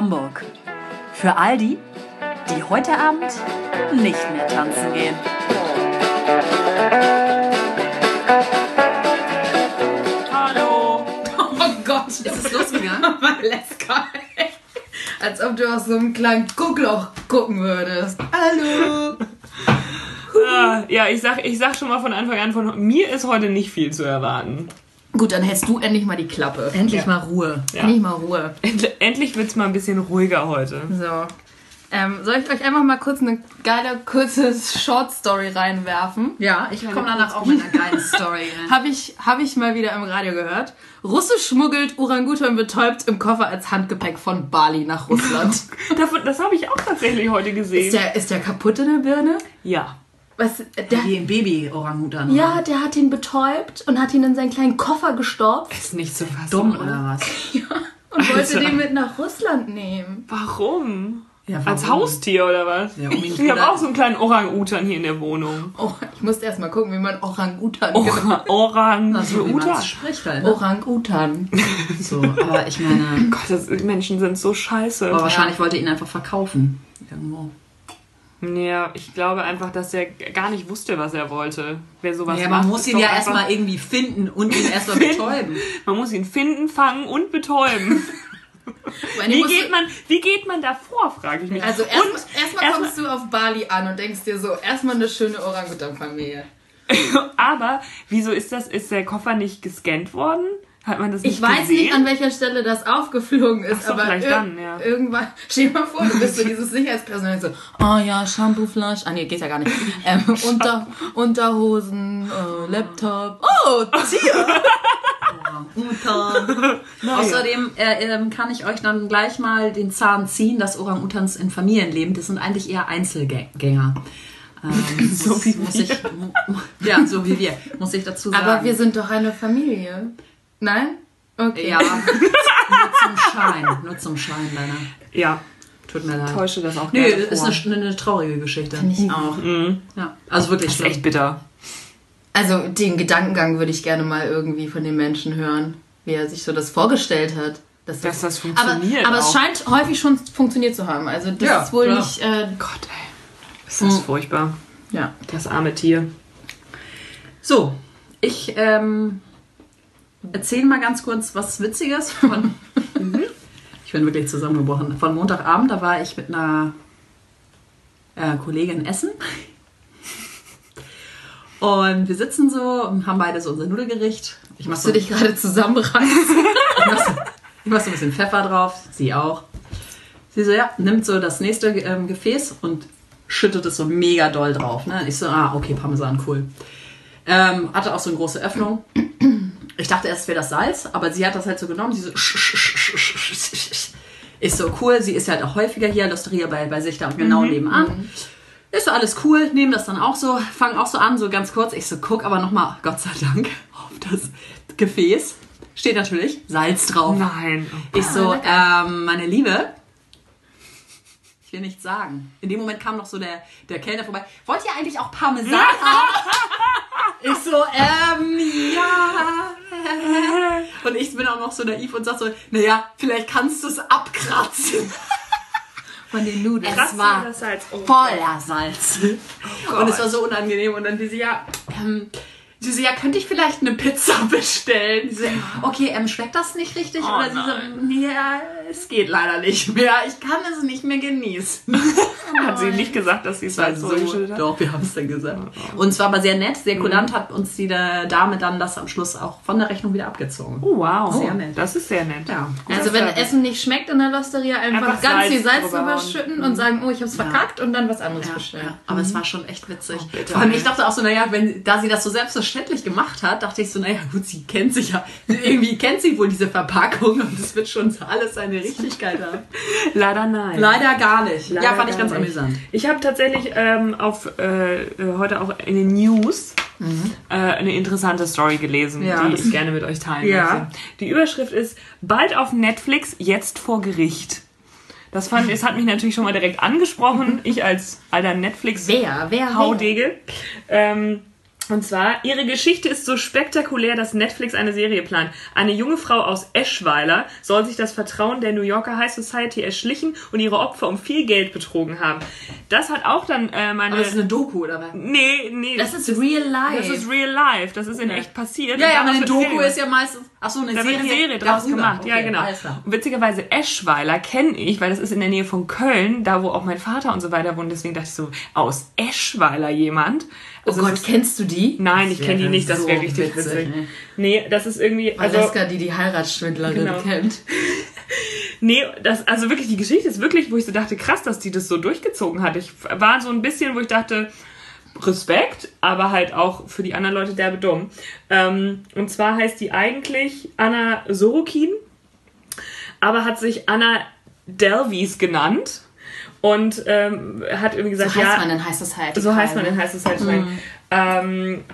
Hamburg. Für all die, die heute Abend nicht mehr tanzen gehen. Hallo. Oh Gott, ist es losgegangen? Valeska. Als ob du aus so einem kleinen Guckloch gucken würdest. Hallo. Ah, ja, ich sag, ich sag schon mal von Anfang an, von mir ist heute nicht viel zu erwarten. Gut, dann hältst du endlich mal die Klappe. Endlich mal Ruhe. Ja. Endlich mal Ruhe. End, endlich wird's mal ein bisschen ruhiger heute. So. Ähm, soll ich euch einfach mal kurz eine geile, kurze Short-Story reinwerfen? Ja, ich komme danach auch mit einer geilen Story. Habe ich, hab ich mal wieder im Radio gehört. Russe schmuggelt Orangutan betäubt im Koffer als Handgepäck von Bali nach Russland. Davon, das habe ich auch tatsächlich heute gesehen. ist, der, ist der kaputt in der Birne? ja. Was, der, Wie ein Baby-Orangutan. ja, der hat ihn betäubt und hat ihn in seinen kleinen Koffer gestopft Ist nicht zu fassen. Dumm oder? oder was? und wollte Alter. den mit nach Russland nehmen. Warum? Ja, Als? Haustier oder was? Ja, um ich habe auch so einen kleinen Orang-Utan hier in der Wohnung. Oh, ich musste erst mal gucken, wie man Orang-Utan Ora Orang So wie man Utan. spricht halt. Ne? Orang-Utan. So, aber ich meine, Gott, das, Menschen sind so scheiße. aber wahrscheinlich wollte er ihn einfach verkaufen. Irgendwo. Ja, ich glaube einfach, dass er gar nicht wusste, was er wollte. Wer sowas Ja, macht, man muss ist ihn ja erstmal irgendwie finden und ihn erstmal betäuben. Man muss ihn finden, fangen und betäuben. Wie geht man, wie geht man da vor, frage ich mich. Also erstmal erstmal erstmal- kommst du auf Bali an und denkst dir so, erstmal eine schöne Orangutan-Familie. aber wieso ist das? Ist der Koffer nicht gescannt worden? Hat man das nicht Ich weiß gesehen? nicht, an welcher Stelle das aufgeflogen ist, so, aber vielleicht dann, ja. irgendwann, stell dir mal vor, du bist so dieses Sicherheitspersonal so, oh ja, Shampooflasch, ah nee, geht ja gar nicht, ähm, Unter, Unterhosen, äh, Laptop, oh, Tier! Orang-Utan. Außerdem äh, ähm, kann ich euch dann gleich mal den Zahn ziehen, dass Orang-Utans in Familien leben. Das sind eigentlich eher Einzelgänger. Ähm, So muss, wie muss wir. ich, Ja, so wie wir, muss ich dazu sagen. Aber wir sind doch eine Familie. Nein? Okay. Ja, nur zum Schein. Nur zum Schein, leider. Ja, Tut mir leid. täusche das auch Nö, gerne das ist eine, eine traurige Geschichte. Finde ich auch. Ja, also wirklich Das ist schlimm. echt bitter. Also den Gedankengang würde ich gerne mal irgendwie von den Menschen hören, wie er sich so das vorgestellt hat. Dass Dass das funktioniert Aber, aber es scheint häufig schon funktioniert zu haben. Also das Ja, ist wohl klar. nicht. Äh, Gott, ey. Ist das furchtbar. ja. Das arme Tier. So, ich ähm, erzähle mal ganz kurz was Witziges von. ich bin wirklich zusammengebrochen. Von Montagabend, da war ich mit einer äh, Kollegin essen. Und wir sitzen so und haben beide so unser Nudelgericht. Ich mach Musst so, du dich gerade zusammenreißen? ich mach so, ich mach so ein bisschen Pfeffer drauf, sie auch. Sie so, ja, nimmt so das nächste ähm, Gefäß und schüttet es so mega doll drauf. Ne? Ich so, ah, okay, Parmesan, cool. Ähm, hatte auch so eine große Öffnung. Ich dachte erst, es wäre das Salz, aber sie hat das halt so genommen. Sie so, ist so cool. Sie ist halt auch häufiger hier, Losteria bei, bei sich da genau nebenan. Ist so alles cool, nehmen das dann auch so, fangen auch so an, so ganz kurz. Ich so, guck aber nochmal, Gott sei Dank, auf das Gefäß. Steht natürlich Salz drauf. Nein. Oh Ich so, ähm, meine Liebe, ich will nichts sagen. In dem Moment kam noch so der, der Kellner vorbei. Wollt ihr eigentlich auch Parmesan haben? Ich so, ähm, ja. Und ich bin auch noch so naiv und sag so, naja, vielleicht kannst du es abkratzen. Von den Nudeln. Es war. Oh. voller Salz. und es war so unangenehm. Und dann die so, ja, ähm, sie so, ja, könnte ich vielleicht eine Pizza bestellen? Sie so, okay, ähm, schmeckt das nicht richtig? Oh, Oder sie so, ja, es geht leider nicht mehr. Ich kann es nicht mehr genießen. Hat sie nicht gesagt, dass sie es Salz so geschüttet hat? doch, wir haben es dann gesagt. Und es war aber sehr nett, sehr kulant, hat uns die Dame dann das am Schluss auch von der Rechnung wieder abgezogen. Oh, wow. Sehr nett. Das ist sehr nett. Ja. Also wenn Essen nicht schmeckt in der Losteria, einfach, Einfach ganz Salz viel Salz drüber überschütten und sagen, oh, ich hab's verkackt und dann was anderes Ja, bestellen. ja, aber es war schon echt witzig. Oh, Vor allem, ich dachte auch so, naja, wenn, da sie das so selbstverständlich gemacht hat, dachte ich so, naja, gut, sie kennt sich ja, irgendwie kennt sie wohl diese Verpackung und es wird schon alles seine Richtigkeit haben. Leider nein. Leider gar nicht. Leider ja, fand ich ganz nicht. amüsant. Ich habe tatsächlich ähm, auf äh, äh, heute auch in den News äh, eine interessante Story gelesen, Mhm. Ja. die ich gerne mit euch teilen Ja. möchte. Die Überschrift ist bald auf Netflix, jetzt vor Gericht. Das fand, es hat mich natürlich schon mal direkt angesprochen. Ich als alter Netflix Wer? Wer? wer? Haudege. Ähm, Und zwar, ihre Geschichte ist so spektakulär, dass Netflix eine Serie plant. Eine junge Frau aus Eschweiler soll sich das Vertrauen der New Yorker High Society erschlichen und ihre Opfer um viel Geld betrogen haben. Das hat auch dann äh, meine... Aber das ist eine Doku, oder was? nee, nee. Das ist real life. das ist real life. Das ist in echt passiert. Ja, ja, aber eine Doku Serie ist ja meistens. Ach so, eine da Serie. wird eine Serie draus darüber. gemacht. ja, Okay, genau. Alles klar. Und witzigerweise Eschweiler kenne ich, weil das ist in der Nähe von Köln, da wo auch mein Vater und so weiter wohnt. Deswegen dachte ich so, aus Eschweiler jemand. Oh Also Gott, das ist- kennst du die? Nein, ich kenne die nicht, das so wäre richtig witzig, witzig. ne? Nee, das ist irgendwie, also, Valeska, die die Heiratsschwindlerin Genau. kennt. nee, das, also wirklich, die Geschichte ist wirklich, wo ich so dachte, krass, dass die das so durchgezogen hat. Ich war so ein bisschen, wo ich dachte, Respekt, aber halt auch für die anderen Leute derbe dumm. Ähm, und zwar heißt die eigentlich Anna Sorokin, aber hat sich Anna Delvis genannt und ähm, hat irgendwie gesagt, So heißt ja, man in High Society. so heißt man in High Society. Mhm. Ähm,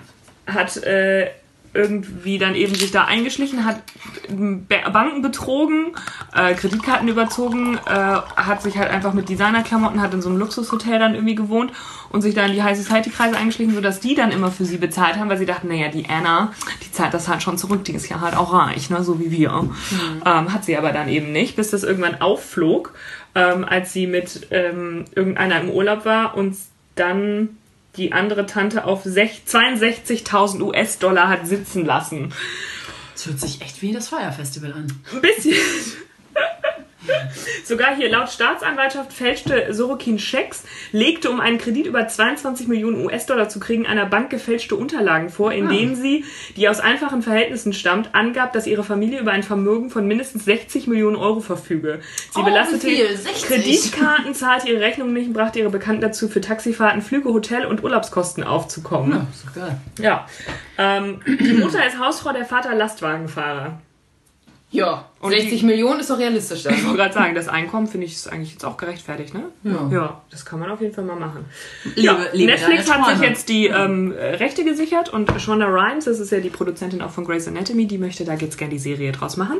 hat äh, irgendwie dann eben sich da eingeschlichen, hat Ba- Banken betrogen, äh, Kreditkarten überzogen, äh, hat sich halt einfach mit Designerklamotten, hat in so einem Luxushotel dann irgendwie gewohnt und sich da in die High Society Kreise eingeschlichen, sodass die dann immer für sie bezahlt haben, weil sie dachten, naja, die Anna, die zahlt das halt schon zurück, die ist ja halt auch reich, ne, so wie wir. Ähm, hat sie aber dann eben nicht, bis das irgendwann aufflog, ähm, als sie mit ähm, irgendeiner im Urlaub war und dann die andere Tante auf sech- 62.000 US-Dollar hat sitzen lassen. Das hört sich echt wie das Feierfestival an. Ein bisschen. Sogar hier laut Staatsanwaltschaft fälschte Sorokin Schecks, legte, um einen Kredit über 22 Millionen US-Dollar zu kriegen, einer Bank gefälschte Unterlagen vor, in denen sie, die aus einfachen Verhältnissen stammt, angab, dass ihre Familie über ein Vermögen von mindestens 60 Millionen Euro verfüge. Sie Oh, belastete wie viel? 60? Kreditkarten, zahlte ihre Rechnungen nicht und brachte ihre Bekannten dazu, für Taxifahrten, Flüge, Hotel und Urlaubskosten aufzukommen. Ist doch geil. Ja. Ähm, die Mutter ist Hausfrau, der Vater Lastwagenfahrer. Ja, Und 60 die- Millionen ist doch realistisch dann. Ich wollte gerade sagen, das Einkommen finde ich ist eigentlich jetzt auch gerechtfertigt, ne? Ja. Ja, das kann man auf jeden Fall mal machen. Liebe- ja, liebe Netflix hat sich jetzt die ähm, Rechte gesichert und Shonda Rhimes, das ist ja die Produzentin auch von Grey's Anatomy, die möchte da jetzt gerne die Serie draus machen.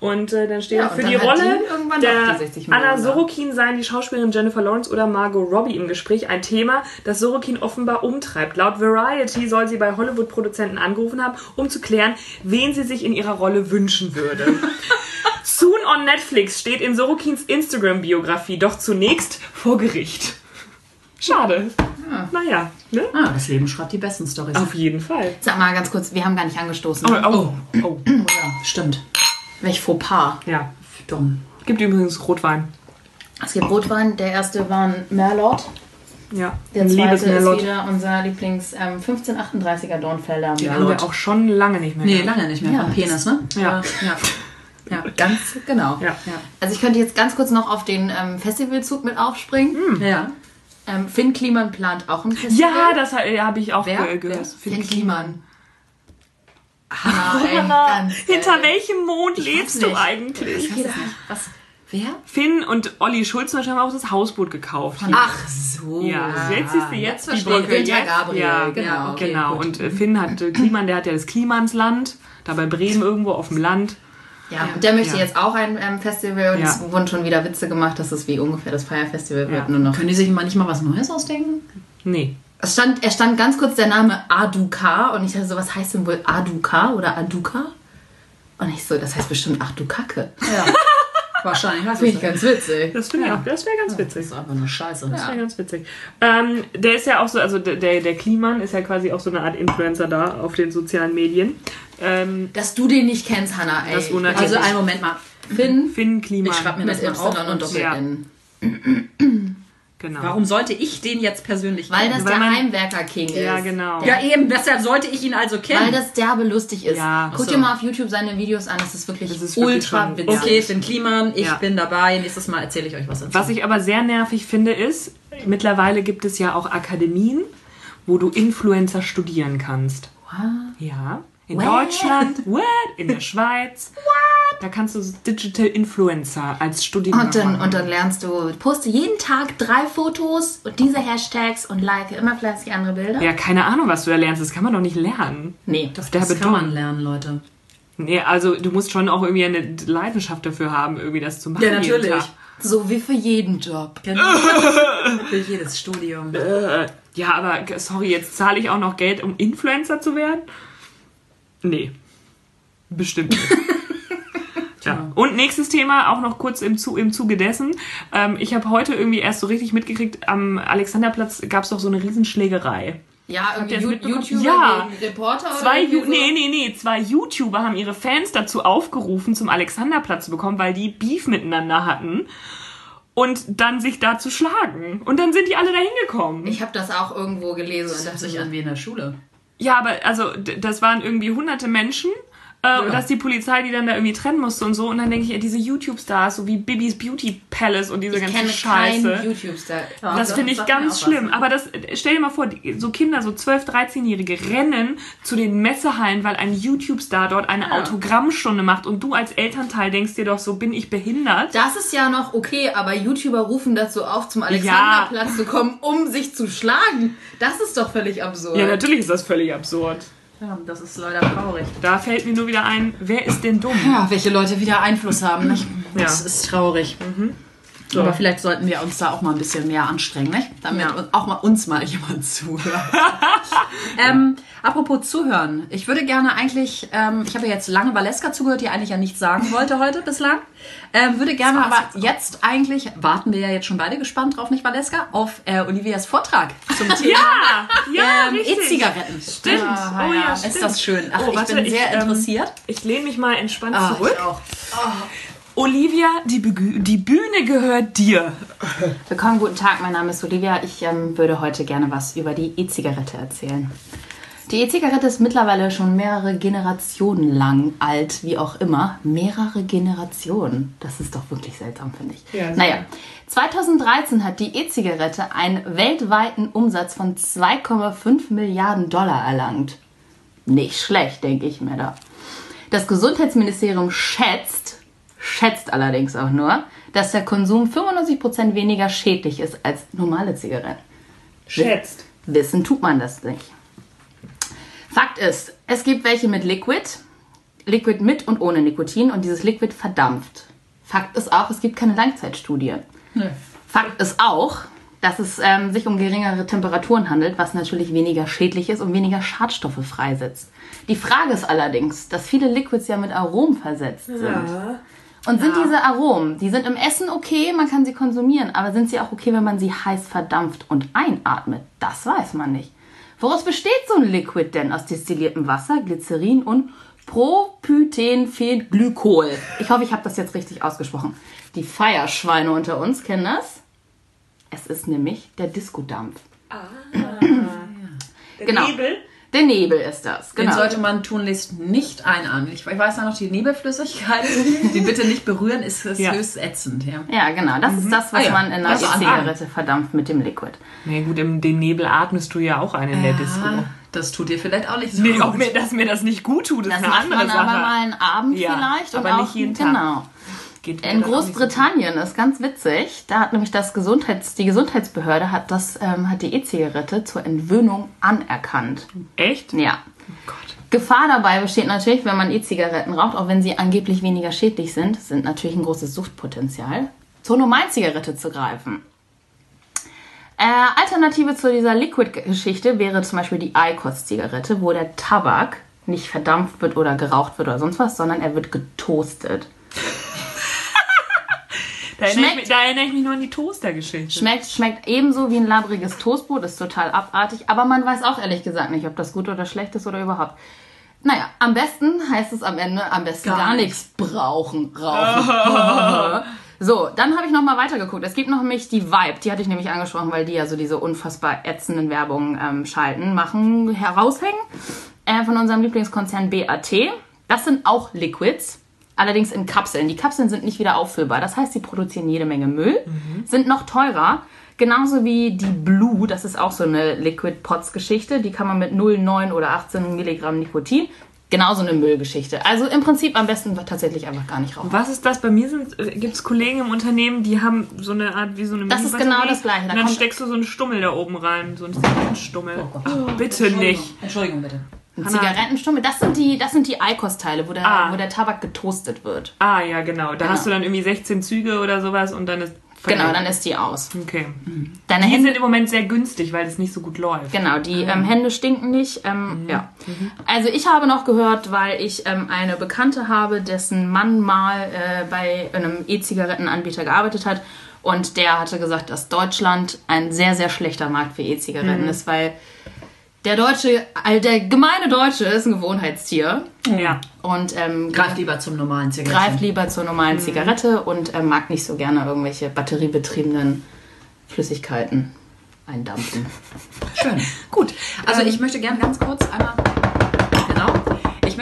Und äh, dann steht Ja, für die Rolle die der die 60 Millionen Anna da. Sorokin seien die Schauspielerin Jennifer Lawrence oder Margot Robbie im Gespräch. Ein Thema, das Sorokin offenbar umtreibt. Laut Variety soll sie bei Hollywood-Produzenten angerufen haben, um zu klären, wen sie sich in ihrer Rolle wünschen würde. Soon on Netflix steht in Sorokins Instagram-Biografie, doch zunächst vor Gericht. Schade. Naja, ne? Ah, das Leben schreibt die besten Storys. Auf jeden Fall. Sag mal ganz kurz, wir haben gar nicht angestoßen. Oh, oh, oh. Oh ja, stimmt. Welch Fauxpas. Ja. Dumm. Gibt übrigens Rotwein. Es gibt Rotwein, der erste war ein Merlot. Ja. Der zweite ist wieder unser Lieblings ähm, 1538er Dornfelder. Den Ja. haben wir auch schon lange nicht mehr. Nee, lange nicht mehr. Ja, Penis, ne? Ja. Ja. Ja. Ganz genau. Ja. Also ich könnte jetzt ganz kurz noch auf den ähm, Festivalzug mit aufspringen. Ja. Ähm, Finn Kliman plant auch ein Festival. Ja, das habe ich auch Wer? ge- gehört. Finn, Finn Kliman. Ey, ganz Hinter welchem Mond lebst du eigentlich? Ich weiß nicht. Was? Wer? Finn und Olli Schulz zum Beispiel haben auch das Hausboot gekauft. Ach so. Ja, jetzt siehst du jetzt, jetzt die. Brücke. Günther Jetzt, Gabriel, ja, genau. Okay, genau. gut. Und äh, Finn hat äh, Kliman, der hat ja das Klimansland, da bei Bremen irgendwo auf dem Land. Ja, und der möchte Ja. jetzt auch ein ähm, Festival und Ja. es wurden schon wieder Witze gemacht, dass es wie ungefähr das Feierfestival wird. Ja. Nur noch. Können die sich manchmal was Neues ausdenken? Nee. Es stand, er stand ganz kurz der Name Aduka und ich dachte so, was heißt denn wohl Aduka oder Aduka? Und ich so, das heißt bestimmt ach du Kacke. Ja. Wahrscheinlich. Das Finde ich ganz witzig. Das finde ich Ja. auch, das wäre ganz witzig. ist einfach nur Scheiße. Das wäre ganz witzig. Ähm, der ist ja auch so, also der, der Kliman ist ja quasi auch so eine Art Influencer da auf den sozialen Medien. Ähm, Dass du den nicht kennst, Hannah, ey. Das wundert Also einen Moment mal. Finn Finn Kliman. Ich schreib mir mit das mal auf. und Doppel-N. Genau. Warum sollte ich den jetzt persönlich Weil kennen? das Weil der Heimwerker-King ist. Ja, genau. Ja, eben, deshalb sollte ich ihn also Weil kennen. das derbe lustig ist. Ja. Guck so. dir mal auf YouTube seine Videos an, das ist wirklich Das ist wirklich ultra witzig. okay, Finn Kliman, ich Ja. bin dabei. Nächstes Mal erzähle ich euch was dazu. Was ich aber sehr nervig finde, ist, mittlerweile gibt es ja auch Akademien, wo du Influencer studieren kannst. Ja. In What? Deutschland, what? In der Schweiz. What? Da kannst du Digital Influencer als Studium Und dann, machen. und dann lernst du, poste jeden Tag drei Fotos und diese Hashtags und like immer fleißig andere Bilder. Ja, keine Ahnung, was du da lernst. Das kann man doch nicht lernen. Nee. Das, das kann man lernen, Leute. Nee, also du musst schon auch irgendwie eine Leidenschaft dafür haben, irgendwie das zu machen. Ja, natürlich. So wie für jeden Job. Für jedes Studium. Äh, ja, aber sorry, jetzt zahle ich auch noch Geld, um Influencer zu werden? Nee. Bestimmt nicht. Ja. Und nächstes Thema, auch noch kurz im, Zu im Zuge dessen. Ähm, ich habe heute irgendwie erst so richtig mitgekriegt, am Alexanderplatz gab es doch so eine Riesenschlägerei. Ja, irgendwie? YouTuber Ja. gegen Reporter Zwei, oder Ju so? nee, nee, nee, zwei YouTuber haben ihre Fans dazu aufgerufen, zum Alexanderplatz zu bekommen, weil die Beef miteinander hatten und dann sich da zu schlagen. Und dann sind die alle dahin gekommen. Ich habe das auch irgendwo gelesen und Das hört dachte sich an wie in der Schule. Ja, aber also das waren irgendwie hunderte Menschen. Äh, Und dass die Polizei die dann da irgendwie trennen musste und so. Und dann denke ich, ey, diese YouTube-Stars, so wie Bibis Beauty Palace und diese ich ganze kenne Scheiße. YouTube-Star. Das finde ich ganz schlimm. was. Aber das, stell dir mal vor, so Kinder, so 12-, 13-Jährige rennen zu den Messehallen, weil ein YouTube-Star dort eine Autogrammstunde macht und du als Elternteil denkst dir doch, so bin ich behindert. Das ist ja noch okay, aber YouTuber rufen dazu auf, zum Alexanderplatz zu kommen, um sich zu schlagen. Das ist doch völlig absurd. Ja, natürlich ist das völlig absurd. Ja, das ist leider traurig. Da fällt mir nur wieder ein, wer ist denn dumm? Ja, welche Leute wieder Einfluss haben. Nicht? Ja. Das ist traurig. So. Aber vielleicht sollten wir uns da auch mal ein bisschen mehr anstrengen, nicht? damit Ja. auch mal uns mal jemand zuhört. ähm, apropos zuhören. Ich würde gerne eigentlich, ähm, ich habe ja jetzt lange Valeska zugehört, die eigentlich ja nichts sagen wollte heute bislang. Ähm, würde gerne aber jetzt eigentlich, warten wir ja jetzt schon beide gespannt drauf, nicht Valeska, auf äh, Olivias Vortrag zum Thema Ja, ja, ähm. E-Zigaretten. Stimmt. Ah, oh ja, ja, stimmt. ist das schön. Ach, Oh, ich warte, bin sehr ähm, interessiert. Ich lehne mich mal entspannt Ah, zurück. ich auch. Olivia, die, Begü- die Bühne gehört dir. Willkommen, guten Tag, mein Name ist Olivia. Ich ähm, würde heute gerne was über die E-Zigarette erzählen. Die E-Zigarette ist mittlerweile schon mehrere Generationen lang alt, wie auch immer. Mehrere Generationen. Das ist doch wirklich seltsam, finde ich. Ja, naja, 2013 hat die E-Zigarette einen weltweiten Umsatz von 2,5 Milliarden Dollar erlangt. Nicht schlecht, denke ich mir da. Das Gesundheitsministerium schätzt, schätzt allerdings auch nur, dass der Konsum 95% weniger schädlich ist als normale Zigaretten. Schätzt. Wissen tut man das nicht. Fakt ist, es gibt welche mit Liquid, Liquid mit und ohne Nikotin und dieses Liquid verdampft. Fakt ist auch, es gibt keine Langzeitstudie. Fakt ist auch, dass es ähm, sich um geringere Temperaturen handelt, was natürlich weniger schädlich ist und weniger Schadstoffe freisetzt. Die Frage ist allerdings, dass viele Liquids ja mit Aromen versetzt sind. Und sind diese Aromen, die sind im Essen okay, man kann sie konsumieren, aber sind sie auch okay, wenn man sie heiß verdampft und einatmet? Das weiß man nicht. Woraus besteht so ein Liquid denn? Aus destilliertem Wasser, Glycerin und Propytenphenglykol. Ich hoffe, ich habe das jetzt richtig ausgesprochen. Die Feierschweine unter uns kennen das. Es ist nämlich der Diskodampf. Der Genau. Nebel. Der Nebel ist das. Den Genau. sollte man tunlichst nicht einatmen. Ich, ich weiß ja noch, die Nebelflüssigkeit, die bitte nicht berühren, ist, ist Ja. höchst ätzend. Ja. Ja, genau. Das ist das, was Ah ja. man in einer Also. E-Zigarette verdampft mit dem Liquid. Nee, gut, im, den Nebel atmest du ja auch ein in der Disco. Das tut dir vielleicht auch nicht so Nee, gut. mir, dass mir das nicht gut tut, ist Das eine macht andere man Sache. aber mal einen Abend Ja, vielleicht. Und aber auch, nicht jeden Tag. Genau. Geht In nicht so. Großbritannien ist ganz witzig. Da hat nämlich das Gesundheits, die Gesundheitsbehörde hat das, ähm, hat die E-Zigarette zur Entwöhnung anerkannt. Echt? Ja. Oh Gott. Gefahr dabei besteht natürlich, wenn man E-Zigaretten raucht, auch wenn sie angeblich weniger schädlich sind, sind natürlich ein großes Suchtpotenzial, zur Normalzigarette zu greifen. Äh, Alternative zu dieser Liquid-Geschichte wäre zum Beispiel die IQOS-Zigarette, wo der Tabak nicht verdampft wird oder geraucht wird oder sonst was, sondern er wird getoastet. Da erinnere, ich, Schmeckt- mich- da erinnere ich mich nur an die Toaster-Geschichte. Schmeckt, schmeckt ebenso wie ein labriges Toastbrot, ist total abartig, aber man weiß auch ehrlich gesagt nicht, ob das gut oder schlecht ist oder überhaupt. Naja, am besten heißt es am Ende, am besten gar, Gar nichts brauchen, rauchen. so, dann habe ich nochmal weitergeguckt. Es gibt noch nämlich die Vibe, die hatte ich nämlich angesprochen, weil die ja so diese unfassbar ätzenden Werbungen ähm, schalten, machen, heraushängen. Äh, von unserem Lieblingskonzern BAT. Das sind auch Liquids. Allerdings in Kapseln. Die Kapseln sind nicht wieder auffüllbar. Das heißt, sie produzieren jede Menge Müll, sind noch teurer. Genauso wie die Blue, das ist auch so eine Liquid Pots Geschichte. Die kann man mit 0, 9 oder 18 Milligramm Nikotin. Genauso eine Müllgeschichte. Also im Prinzip am besten tatsächlich einfach gar nicht rauchen. Was ist das? Bei mir gibt es Kollegen im Unternehmen, die haben so eine Art wie so eine Das ist genau das Gleiche. Da Und dann steckst du so einen Stummel da oben rein. So einen Zigarettenstummel. Oh Gott. Ach, bitte nicht. Entschuldigung bitte. Hanna- Zigarettenstummel, das sind die, das sind die Eikos-Teile, wo der, Ah. wo der Tabak getoastet wird. Ah, ja, genau. Da Genau. hast du dann irgendwie 16 Züge oder sowas und dann ist. Genau, dann ist die aus. Okay. Deine Die Hände sind im Moment sehr günstig, weil es nicht so gut läuft. Genau, die ähm, Hände stinken nicht. Ähm, Ja. Also ich habe noch gehört, weil ich ähm, eine Bekannte habe, dessen Mann mal äh, bei einem E-Zigarettenanbieter gearbeitet hat. Und der hatte gesagt, dass Deutschland ein sehr, sehr schlechter Markt für E-Zigaretten ist, weil der Deutsche, also der gemeine Deutsche ist ein Gewohnheitstier Ja. und ähm, Greift lieber zum normalen Zigaretten. greift lieber zur normalen Zigarette und ähm, mag nicht so gerne irgendwelche batteriebetriebenen Flüssigkeiten eindampfen. Schön. Gut. Also ich möchte gerne ganz kurz einmal.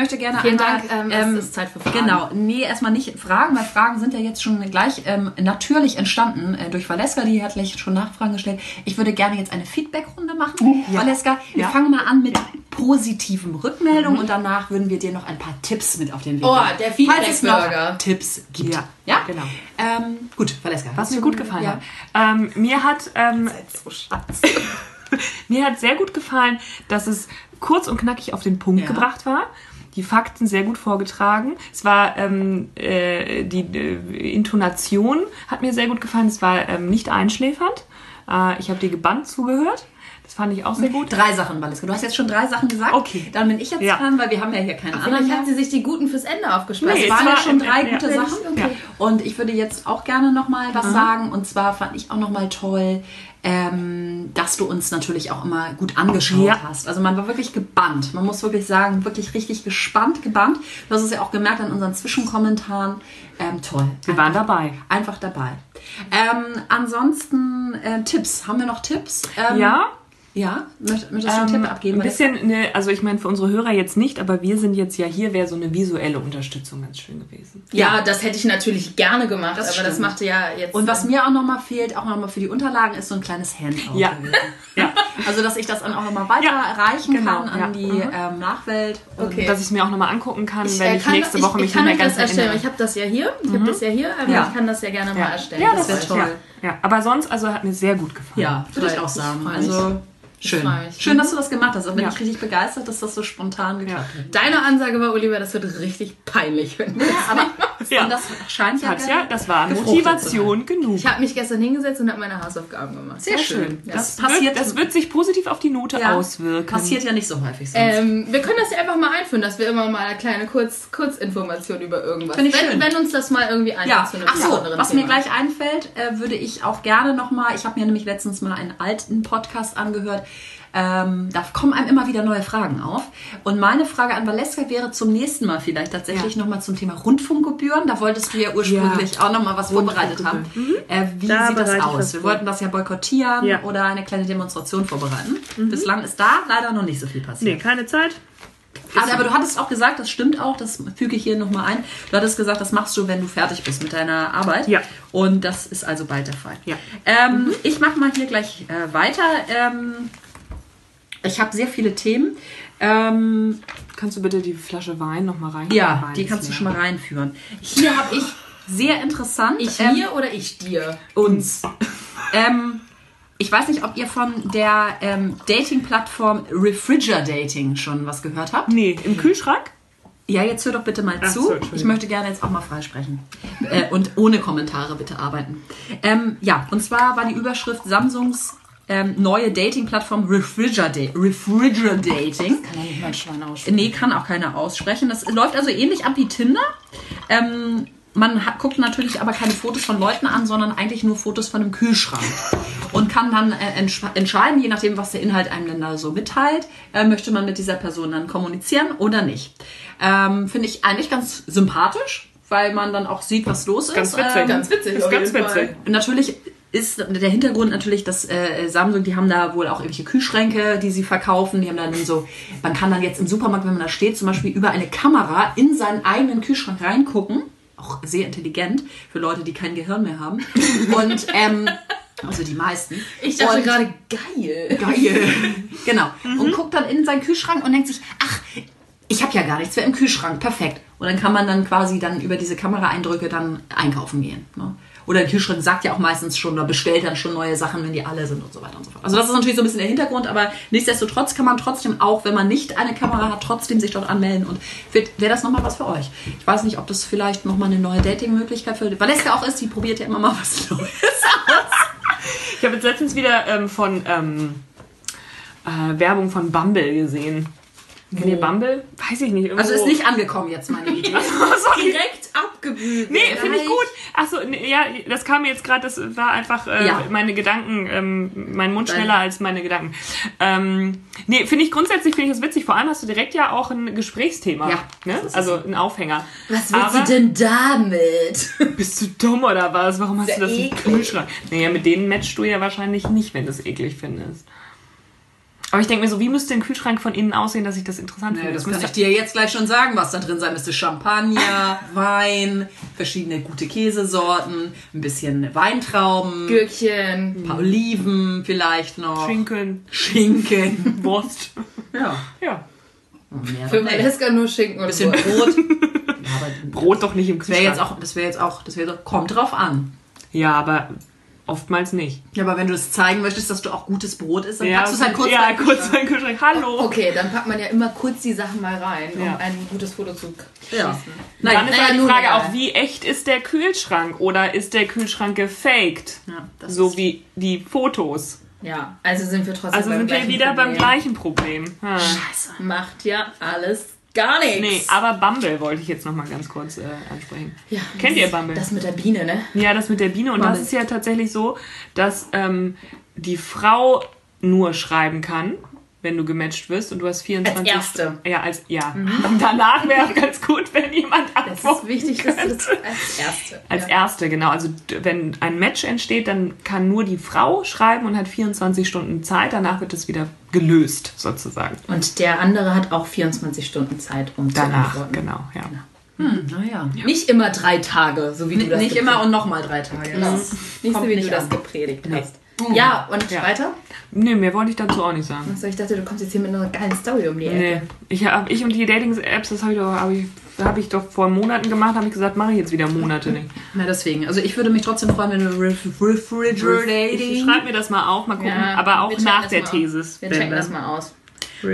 Ich möchte gerne Vielen einmal. Dank, ähm, es ist Zeit für Fragen. Genau. Nee, erstmal nicht Fragen, weil Fragen sind ja jetzt schon gleich ähm, natürlich entstanden äh, durch Valeska, die hat gleich schon Nachfragen gestellt. Ich würde gerne jetzt eine Feedback-Runde machen. Valeska, wir Ja. fangen mal an mit positiven Rückmeldungen und danach würden wir dir noch ein paar Tipps mit auf den Weg Oh, geben. der es noch Feedback-Burger. Tipps gibt. Ja. Ja? Genau. Ähm, gut, Valeska. Was mir gut gefallen ja. hat. Ähm, mir hat ähm, So Schatz. Mir hat sehr gut gefallen, dass es kurz und knackig auf den Punkt Ja. gebracht war. Die Fakten sehr gut vorgetragen. Es war ähm, äh, die äh, Intonation hat mir sehr gut gefallen. Es war ähm, nicht einschläfernd. Äh, ich habe dir gebannt zugehört. Das fand ich auch sehr gut. Drei Sachen, Valeska. Du hast jetzt schon drei Sachen gesagt. Okay. Dann bin ich jetzt Ja. dran, weil wir haben ja hier keinen anderen. Vielleicht mehr. hat sie sich die guten fürs Ende aufgespart. Nee, Es waren ja schon drei ja. gute. Sachen. Okay. Und ich würde jetzt auch gerne noch mal was sagen. Und zwar fand ich auch noch mal toll, ähm, dass du uns natürlich auch immer gut angeschaut Ja. hast. Also man war wirklich gebannt. Man muss wirklich sagen, wirklich richtig gespannt, gebannt. Du hast es ja auch gemerkt an unseren Zwischenkommentaren. Ähm, toll. Wir waren dabei. Einfach dabei. Ähm, ansonsten äh, Tipps. Haben wir noch Tipps? Ähm, Ja. Ja? Möcht, möchtest du einen Ähm, Tipp abgeben? Ein bisschen, ne, also ich meine für unsere Hörer jetzt nicht, aber wir sind jetzt ja hier, wäre so eine visuelle Unterstützung ganz schön gewesen. Ja, das hätte ich natürlich gerne gemacht, Das aber das stimmt. machte ja jetzt. Und was mir auch nochmal fehlt, auch nochmal für die Unterlagen, ist so ein kleines Handout. Ja. gewesen. Ja. Also, dass ich das dann auch nochmal weiterreichen genau, kann an ja. die Mhm. ähm, Nachwelt. Und Okay. Dass ich es mir auch nochmal angucken kann, ich, wenn äh, ich kann- nächste Woche mich ich kann nicht mehr ganz das erstellen. erinnere. Ich habe das ja hier. Ich habe das ja hier, aber Ja. ich kann das ja gerne mal erstellen. Ja, das das wär wäre toll. Ja. ja, aber sonst, also hat mir sehr gut gefallen. Ja, würde ich auch ich sagen. Also, schön. Schön, dass du das gemacht hast. Da bin Ja. ich richtig begeistert, dass das so spontan geklappt hat. Deine Ansage war, Oliver, das wird richtig peinlich. Wenn ja, Aber Ja. und das scheint ja, Katja, das war Motivation genug. ich habe mich gestern hingesetzt und habe meine Hausaufgaben gemacht. Sehr schön. Das, Das passiert, wird, das wird sich positiv auf die Note ja, auswirken. passiert ja nicht so häufig sonst. Ähm, wir können das ja einfach mal einführen, dass wir immer mal eine kleine Kurz Kurzinformation über irgendwas. Finde ich wenn, schön. wenn uns das mal irgendwie einfällt Ja, ach so, was Thema. mir gleich einfällt, äh, würde ich auch gerne nochmal, ich habe mir nämlich letztens mal einen alten Podcast angehört, ähm, da kommen einem immer wieder neue Fragen auf. Und meine Frage an Valeska wäre zum nächsten Mal vielleicht tatsächlich Ja. nochmal zum Thema Rundfunkgebühren. Da wolltest du ja ursprünglich auch nochmal was vorbereitet haben. Äh, wie Da sieht das aus? Wir wollten das ja boykottieren Ja. oder eine kleine Demonstration vorbereiten. Bislang ist da leider noch nicht so viel passiert. Nee, keine Zeit. Aber, aber du hattest auch gesagt, das stimmt auch, das füge ich hier nochmal ein. Du hattest gesagt, das machst du, wenn du fertig bist mit deiner Arbeit. Ja. Und das ist also bald der Fall. Ja. Ähm, Ich mache mal hier gleich äh, weiter. Ähm, ich habe sehr viele Themen. Ähm, Kannst du bitte die Flasche Wein nochmal rein? ja, Wein die kannst du schon mal reinführen. Hier habe ich sehr interessant. Ich ähm, mir oder ich dir? uns. ähm, ich weiß nicht, ob ihr von der ähm, Dating-Plattform Refrigerating schon was gehört habt. Nee, im Kühlschrank? Ja, jetzt hör doch bitte mal Ach zu. so, ich möchte gerne jetzt auch mal freisprechen. äh, und ohne Kommentare bitte arbeiten. Ähm, ja, und zwar war die Überschrift Samsungs ähm, neue Dating-Plattform Refrigerating. Refrigerating. Kann ja nicht mal ein Schwein aussprechen. Nee, kann auch keiner aussprechen. Das läuft also ähnlich ab wie Tinder. Ähm, man hat, guckt natürlich aber keine Fotos von Leuten an, sondern eigentlich nur Fotos von einem Kühlschrank. Und kann dann äh, entsch entscheiden, je nachdem, was der Inhalt einem dann da so mitteilt, äh, möchte man mit dieser Person dann kommunizieren oder nicht. Ähm, Finde ich eigentlich ganz sympathisch, weil man dann auch sieht, was los ist. Ganz witzig. Ähm, Ganz witzig. Ist ganz witzig. Natürlich ist der Hintergrund natürlich, dass äh, Samsung, die haben da wohl auch irgendwelche Kühlschränke, die sie verkaufen. Die haben dann so, man kann dann jetzt im Supermarkt, wenn man da steht, zum Beispiel über eine Kamera in seinen eigenen Kühlschrank reingucken. Auch sehr intelligent für Leute, die kein Gehirn mehr haben. Und ähm, also die meisten. Ich dachte Und- gerade, geil. Geil. genau. Und guckt dann in seinen Kühlschrank und denkt sich, ach, ich habe ja gar nichts mehr im Kühlschrank. Perfekt. Und dann kann man dann quasi dann über diese Kameraeindrücke dann einkaufen gehen. Ne? Oder der Kühlschrank sagt ja auch meistens schon oder bestellt dann schon neue Sachen, wenn die alle sind und so weiter und so fort. Also das ist natürlich so ein bisschen der Hintergrund, aber nichtsdestotrotz kann man trotzdem auch, wenn man nicht eine Kamera hat, trotzdem sich dort anmelden und wäre das nochmal was für euch. Ich weiß nicht, ob das vielleicht nochmal eine neue Dating-Möglichkeit für Valeska auch ist, die probiert ja immer mal was Neues aus. Ich habe jetzt letztens wieder ähm, von ähm, äh, Werbung von Bumble gesehen. Ihr Bumble? Weiß ich nicht. Irgendwo. Also ist nicht angekommen jetzt meine Idee. Sorry. Direkt abgebügelt. Nee, finde ich gut. Achso, nee, ja, das kam mir jetzt gerade, das war einfach äh, Ja. meine Gedanken, ähm, mein Mund schneller als meine Gedanken. Ähm, nee, finde ich grundsätzlich finde ich das witzig. Vor allem hast du direkt ja auch ein Gesprächsthema. Ja, ne? Also so. ein Aufhänger. Was willst Aber- du denn damit? Bist du dumm oder was? Warum hast Sehr du das im. Kühlschrank? Naja, mit denen matchst du ja wahrscheinlich nicht, wenn du es eklig findest. Aber ich denke mir so, wie müsste ein Kühlschrank von innen aussehen, dass ich das interessant Nee, finde? das Es kann müsste- ich dir jetzt gleich schon sagen, was da drin sein müsste. Champagner, Wein, verschiedene gute Käsesorten, ein bisschen Weintrauben, Gürkchen. ein paar Oliven vielleicht noch, Schinken, Schinken. Wurst. Ja. Ja. Für. Valeska nur Schinken und bisschen. Brot. Ja, aber Brot doch nicht im das wäre Kühlschrank. jetzt auch, das wäre jetzt auch, das wäre so, kommt drauf an. Ja, aber oftmals nicht. Ja, aber wenn du es zeigen möchtest, dass du auch gutes Brot isst, dann packst du es halt kurz ja, in den kurz Kühlschrank. in den Kühlschrank. Hallo. Okay, dann packt man ja immer kurz die Sachen mal rein, um Ja. ein gutes Foto zu Ja. Dann Nein, ist naja, aber die Frage auch, wie echt ist der Kühlschrank oder ist der Kühlschrank gefaked? ja, das So wie die Fotos. Ja, also sind wir trotzdem Also beim sind wir wieder beim Problem. gleichen Problem. Hm. Scheiße. Macht ja alles gar nichts. Nee, aber Bumble wollte ich jetzt nochmal ganz kurz äh, ansprechen. ja, Kennt ihr Bumble? Das mit der Biene, ne? Ja, das mit der Biene. Und Bumble. das ist ja tatsächlich so, dass ähm, die Frau nur schreiben kann, wenn du gematcht wirst und du hast 24... Als Erste. Ja, als, ja. Und danach wäre ganz gut, wenn jemand Das ist antwortet. wichtig, dass du das als Erste. Als ja. erste, genau. Also wenn ein Match entsteht, dann kann nur die Frau schreiben und hat 24 Stunden Zeit. Danach wird es wieder gelöst, sozusagen. Und der andere hat auch 24 Stunden Zeit, um zu Danach, antworten. genau, ja. Hm, naja. Nicht immer drei Tage, so wie du das Nicht immer und nochmal drei Tage. Genau. Nicht so wie du das an. gepredigt Nee. Hast. Ja, und Ja. weiter? Nee, mehr wollte ich dazu auch nicht sagen. Achso, ich dachte, du kommst jetzt hier mit einer geilen Story um die Ecke. Nee, ich, hab, ich und die Dating-Apps, das habe ich, doch- hab ich, hab ich doch vor Monaten gemacht, habe ich gesagt, mache ich jetzt wieder Monate nicht. Na, deswegen. Also ich würde mich trotzdem freuen, wenn du Ref Ich Refrigerating. schreib mir das mal auf, mal gucken. Ja, aber auch nach der. Thesis. Wir checken das mal aus.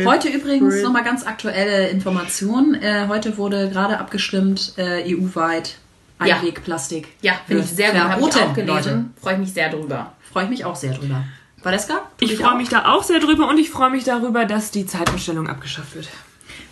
Heute übrigens nochmal ganz aktuelle Information. Äh, heute wurde gerade abgestimmt, äh, EU-weit. Einwegplastik. Ja, finde ich sehr gut. Habe ich auch gelesen. Freue ich mich sehr drüber. Freue ich mich auch sehr drüber. Valeska? Ich freue mich da auch sehr drüber und ich freue mich darüber, dass die Zeitumstellung abgeschafft wird.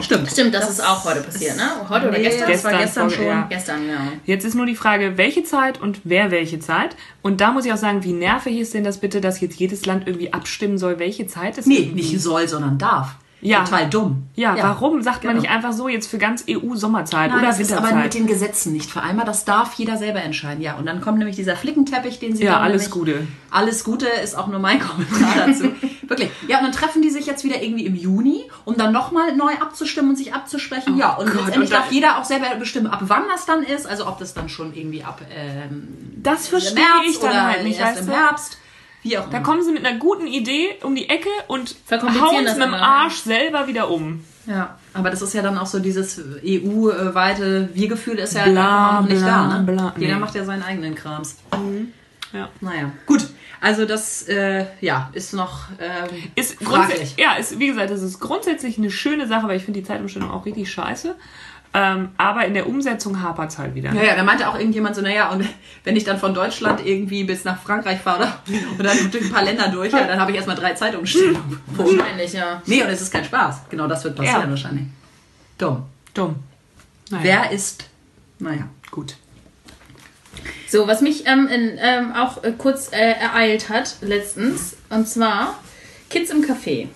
Stimmt. Stimmt, das, ist auch heute passiert, ne? Heute oder Nee, gestern? Das war gestern schon. ja. Gestern, genau. Jetzt ist nur die Frage, welche Zeit und wer welche Zeit. Und da muss ich auch sagen, wie nervig ist denn das bitte, dass jetzt jedes Land irgendwie abstimmen soll, welche Zeit es Nee, irgendwie- nicht soll, sondern darf. Ja. Total dumm. Ja, warum sagt man genau. nicht einfach so jetzt für ganz EU Sommerzeit Nein, oder das ist aber Winterzeit? mit den Gesetzen nicht vereinbar. Das darf jeder selber entscheiden. Ja, und dann kommt nämlich dieser Flickenteppich, den sie Ja, alles nämlich, Gute. Alles Gute ist auch nur mein Kommentar dazu. Wirklich. Ja, und dann treffen die sich jetzt wieder irgendwie im Juni, um dann nochmal neu abzustimmen und sich abzusprechen. ja, und Oh Gott, letztendlich und da- darf jeder auch selber bestimmen, ab wann das dann ist. Also ob das dann schon irgendwie ab ähm, das verstehe März ich dann halt nicht, erst im? Herbst. Wie auch Da immer. kommen sie mit einer guten Idee um die Ecke und hauen es mit dem Arsch selber wieder um. Ja, aber das ist ja dann auch so dieses EU-weite Wir-Gefühl ist ja Bla, noch nicht bla, da. Ne? bla. Jeder Nee. macht ja seinen eigenen Krams. Ja. Naja, gut. Also das, äh, ja, ist noch ähm, Ist fraglich. grundsätzlich, ja, ist, wie gesagt, das ist grundsätzlich eine schöne Sache, weil ich finde die Zeitumstellung auch richtig scheiße. Ähm, aber in der Umsetzung hapert es halt wieder. Ja, ja, da meinte auch irgendjemand so, naja, und wenn ich dann von Deutschland irgendwie bis nach Frankreich fahre oder- und dann durch ein paar Länder durch, ja, dann habe ich erstmal drei Zeitumstellungen. Wahrscheinlich, ja. nee, und es ist kein Spaß. Genau das wird passieren Ja. wahrscheinlich. Dumm. Dumm. Naja, Wer ist, naja. gut. So, was mich ähm, in, ähm, auch äh, kurz äh, ereilt hat letztens, und zwar Kids im Café.